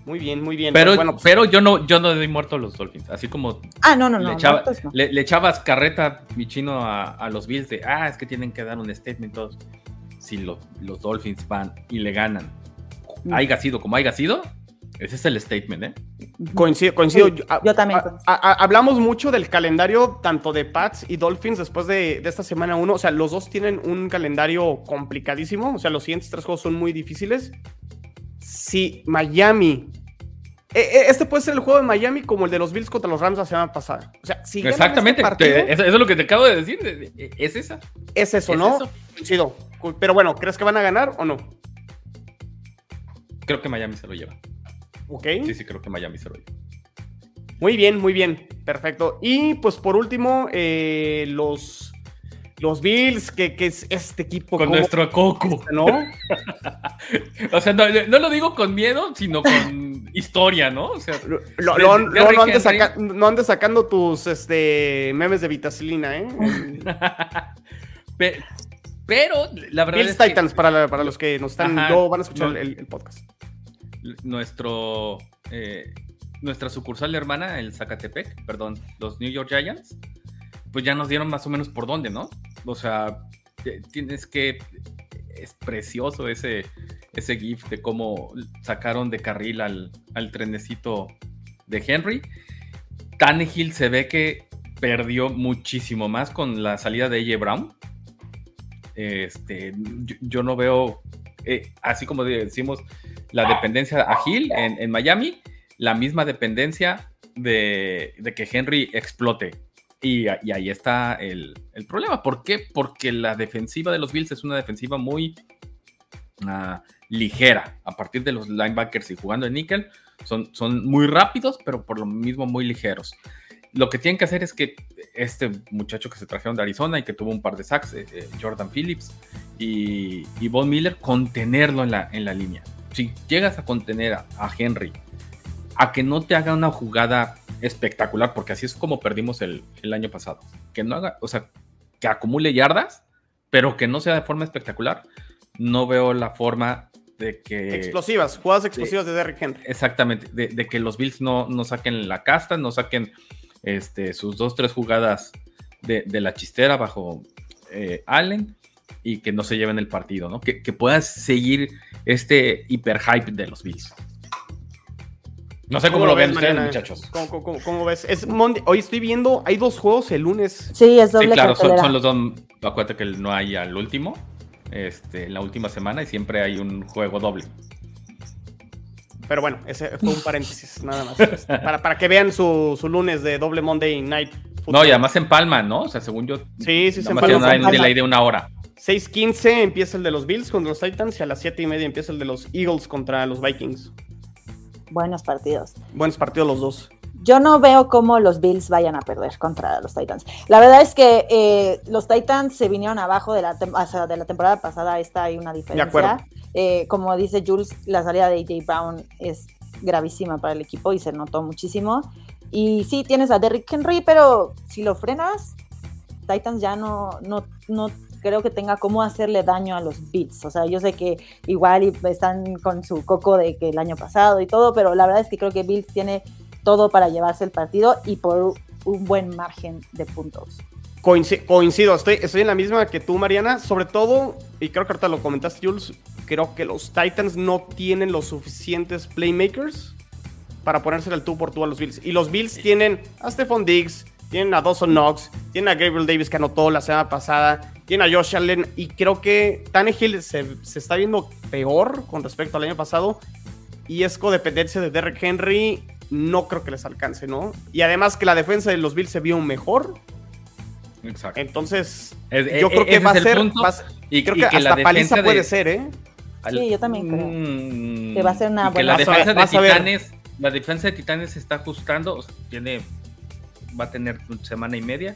Muy bien, muy bien. Pero, pues bueno, pues pero yo no, yo no doy muerto a los Dolphins. Así como. Ah, no, no, le no, Le, echabas carreta, mi chino, a, los Bills de ah, es que tienen que dar un statement todos. Si los Dolphins van y le ganan, mm. haya sido como haya sido, ese es el statement, ¿eh? Coincido, coincido. yo, también. hablamos mucho del calendario tanto de Pats y Dolphins después de, esta semana 1. O sea, los dos tienen un calendario complicadísimo. O sea, los siguientes tres juegos son muy difíciles. Si Miami. E, e, este puede ser el juego de Miami como el de los Bills contra los Rams la semana pasada. O sea, si Exactamente. Este eso, es lo que te acabo de decir. Es esa. Es eso, ¿no? Coincido. Pero bueno, ¿crees que van a ganar o no? Creo que Miami se lo lleva. Ok. Sí, sí, creo que Miami se lo Muy bien, muy bien. Perfecto. Y pues por último, eh, los, los Bills, que, es este equipo. Con nuestro coco. ¿No? o sea, no, lo digo con miedo, sino con historia, ¿no? O sea, no, andes sacando tus este, memes de vitacilina, ¿eh? Pero, la verdad. Bills Titans, para, para, los que nos están, no van a escuchar el podcast nuestro, eh, nuestra sucursal hermana, el Zacatepec, perdón, los New York Giants, pues ya nos dieron más o menos por dónde, ¿no? O sea, tienes que, es precioso ese, ese GIF de cómo sacaron de carril al, al trenecito de Henry. Tannehill se ve que perdió muchísimo más con la salida de AJ Brown. Este, yo, no veo, eh, así como decimos, la dependencia a Hill en, Miami, la misma dependencia de, que Henry explote. Y, ahí está el, problema. ¿Por qué? Porque la defensiva de los Bills es una defensiva muy ah, ligera. A partir de los linebackers y jugando en níquel, son, son muy rápidos, pero por lo mismo muy ligeros. Lo que tienen que hacer es que este muchacho que se trajeron de Arizona y que tuvo un par de sacks, eh, eh, Jordan Phillips y, y Von Miller, contenerlo en la, en la línea si llegas a contener a, Henry, a que no te haga una jugada espectacular, porque así es como perdimos el, año pasado. Que no haga, o sea, que acumule yardas, pero que no sea de forma espectacular. No veo la forma de que. Explosivas, jugadas explosivas de, Derrick Henry. Exactamente, de, que los Bills no, no, saquen la casta, no saquen este, sus dos, tres jugadas de, la chistera bajo eh, Allen y que no se lleven el partido, ¿no? Que, que puedas seguir este hiper hype de los Bills. No sé cómo, lo ven ustedes, muchachos. ¿Cómo, ves? Es Hoy estoy viendo, hay dos juegos el lunes. Sí, es doble. Sí, claro, son, los dos. Acuérdate que no hay al último, este, la última semana, y siempre hay un juego doble. Pero bueno, ese fue un paréntesis, nada más. Este, para, para que vean su, su, lunes de doble Monday Night. No, y además en Palma, ¿no? O sea, según yo. Sí, sí, se empalma. Hay un delay de una hora. 6:15 empieza el de los Bills contra los Titans y a las 7 y media empieza el de los Eagles contra los Vikings. Buenos partidos. Buenos partidos los dos. Yo no veo cómo los Bills vayan a perder contra los Titans. La verdad es que eh, los Titans se vinieron abajo de la, de la temporada pasada. Esta hay una diferencia. Eh, como dice Jules, la salida de AJ Brown es gravísima para el equipo y se notó muchísimo. Y sí, tienes a Derrick Henry, pero si lo frenas, Titans ya no, no, no creo que tenga cómo hacerle daño a los Beats. O sea, yo sé que igual están con su coco de que el año pasado y todo, pero la verdad es que creo que Bills tiene todo para llevarse el partido y por un buen margen de puntos. Coincido, estoy, estoy en la misma que tú, Mariana. Sobre todo, y creo que ahorita lo comentaste, Jules, creo que los Titans no tienen los suficientes playmakers para ponerse el tú por tú a los Bills. Y los Bills tienen a Stephon Diggs, tienen a Dawson Knox, tienen a Gabriel Davis que anotó la semana pasada, tienen a Josh Allen y creo que Tannehill se, se está viendo peor con respecto al año pasado y es codependencia de Derrick Henry, no creo que les alcance, ¿no? Y además que la defensa de los Bills se vio mejor. Exacto. Entonces, yo creo que va a ser. y creo que, hasta paliza puede ser, ¿eh? Sí, yo también creo. Mm, que va a ser una buena. la defensa de Titanes, la defensa de Titanes se está ajustando, tiene va a tener semana y media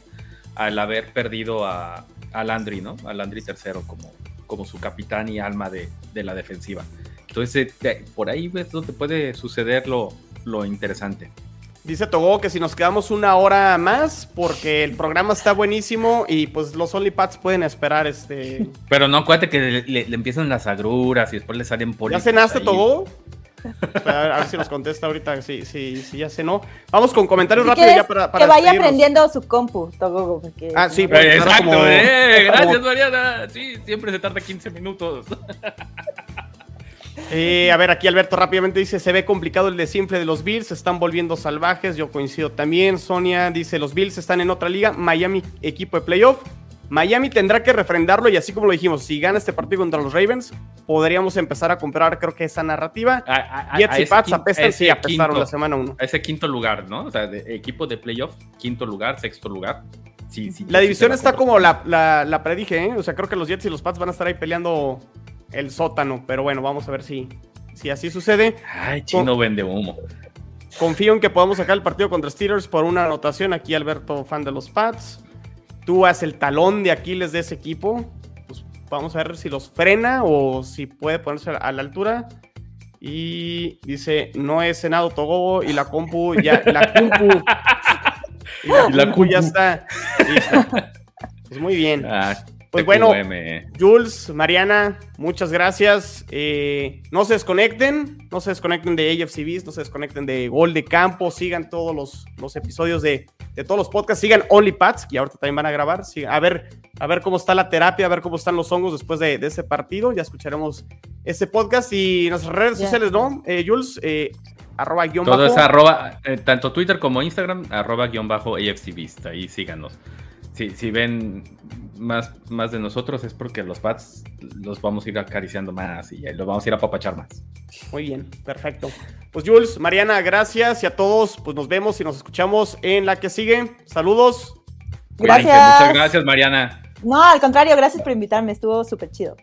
al haber perdido a, Landry, ¿no? A Landry tercero como, como su capitán y alma de, la defensiva. Entonces, por ahí ves donde puede suceder lo, lo interesante. Dice Togo que si nos quedamos una hora más, porque el programa está buenísimo y pues los OnlyPads pueden esperar este. Pero no, acuérdate que le, empiezan las agruras y después le salen por. ¿Ya cenaste, Togo? A ver, si nos contesta ahorita, sí, sí, sí, ya cenó. Vamos con comentarios rápidos ya para, Que vaya aprendiendo su compu, Togo. Ah, sí, pero exacto, eh, gracias Mariana. Sí, siempre se tarda 15 minutos. Eh, a ver, aquí Alberto rápidamente dice, se ve complicado el desinfle de los Bills, se están volviendo salvajes, yo coincido también. Sonia dice, los Bills están en otra liga, Miami equipo de playoff. Miami tendrá que refrendarlo y así como lo dijimos, si gana este partido contra los Ravens, podríamos empezar a comprar creo que esa narrativa. Jets y Pats apestan, sí, apestaron la semana 1. Ese quinto lugar, ¿no? O sea, equipo de playoff, quinto lugar, sexto lugar. Sí, sí, la división está como la, la, predije, ¿eh? O sea, creo que los Jets y los Pats van a estar ahí peleando el sótano. Pero bueno, vamos a ver si, si así sucede. Ay, chino vende humo. Confío en que podamos sacar el partido contra Steelers por una anotación. Aquí Alberto, fan de los Pats. Tú haces el talón de Aquiles de ese equipo. Pues vamos a ver si los frena o si puede ponerse a la altura. Y dice, no he cenado Togobo y la compu ya, la compu. y la, compu ya está. Pues muy bien. Ah, pues bueno, Jules, Mariana, muchas gracias. Eh, no se desconecten, no se desconecten de AFCBs, no se desconecten de Gol de Campo, sigan todos los, los episodios de, todos los podcasts, sigan OnlyPads, que ahorita también van a grabar, a, ver, a ver cómo está la terapia, a ver cómo están los hongos después de, ese partido, ya escucharemos ese podcast y nuestras redes sociales, ¿no? Eh, Jules, eh, arroba guion Todo es arroba, tanto Twitter como Instagram, arroba guion bajo AFCBs, ahí síganos. Si, si ven más, más de nosotros es porque los pads los vamos a ir acariciando más y los vamos a ir a apapachar más. Muy bien, perfecto. Pues Jules, Mariana, gracias y a todos, pues nos vemos y nos escuchamos en la que sigue. Saludos. Gracias. Muchas gracias, Mariana. No, al contrario, gracias por invitarme, estuvo súper chido.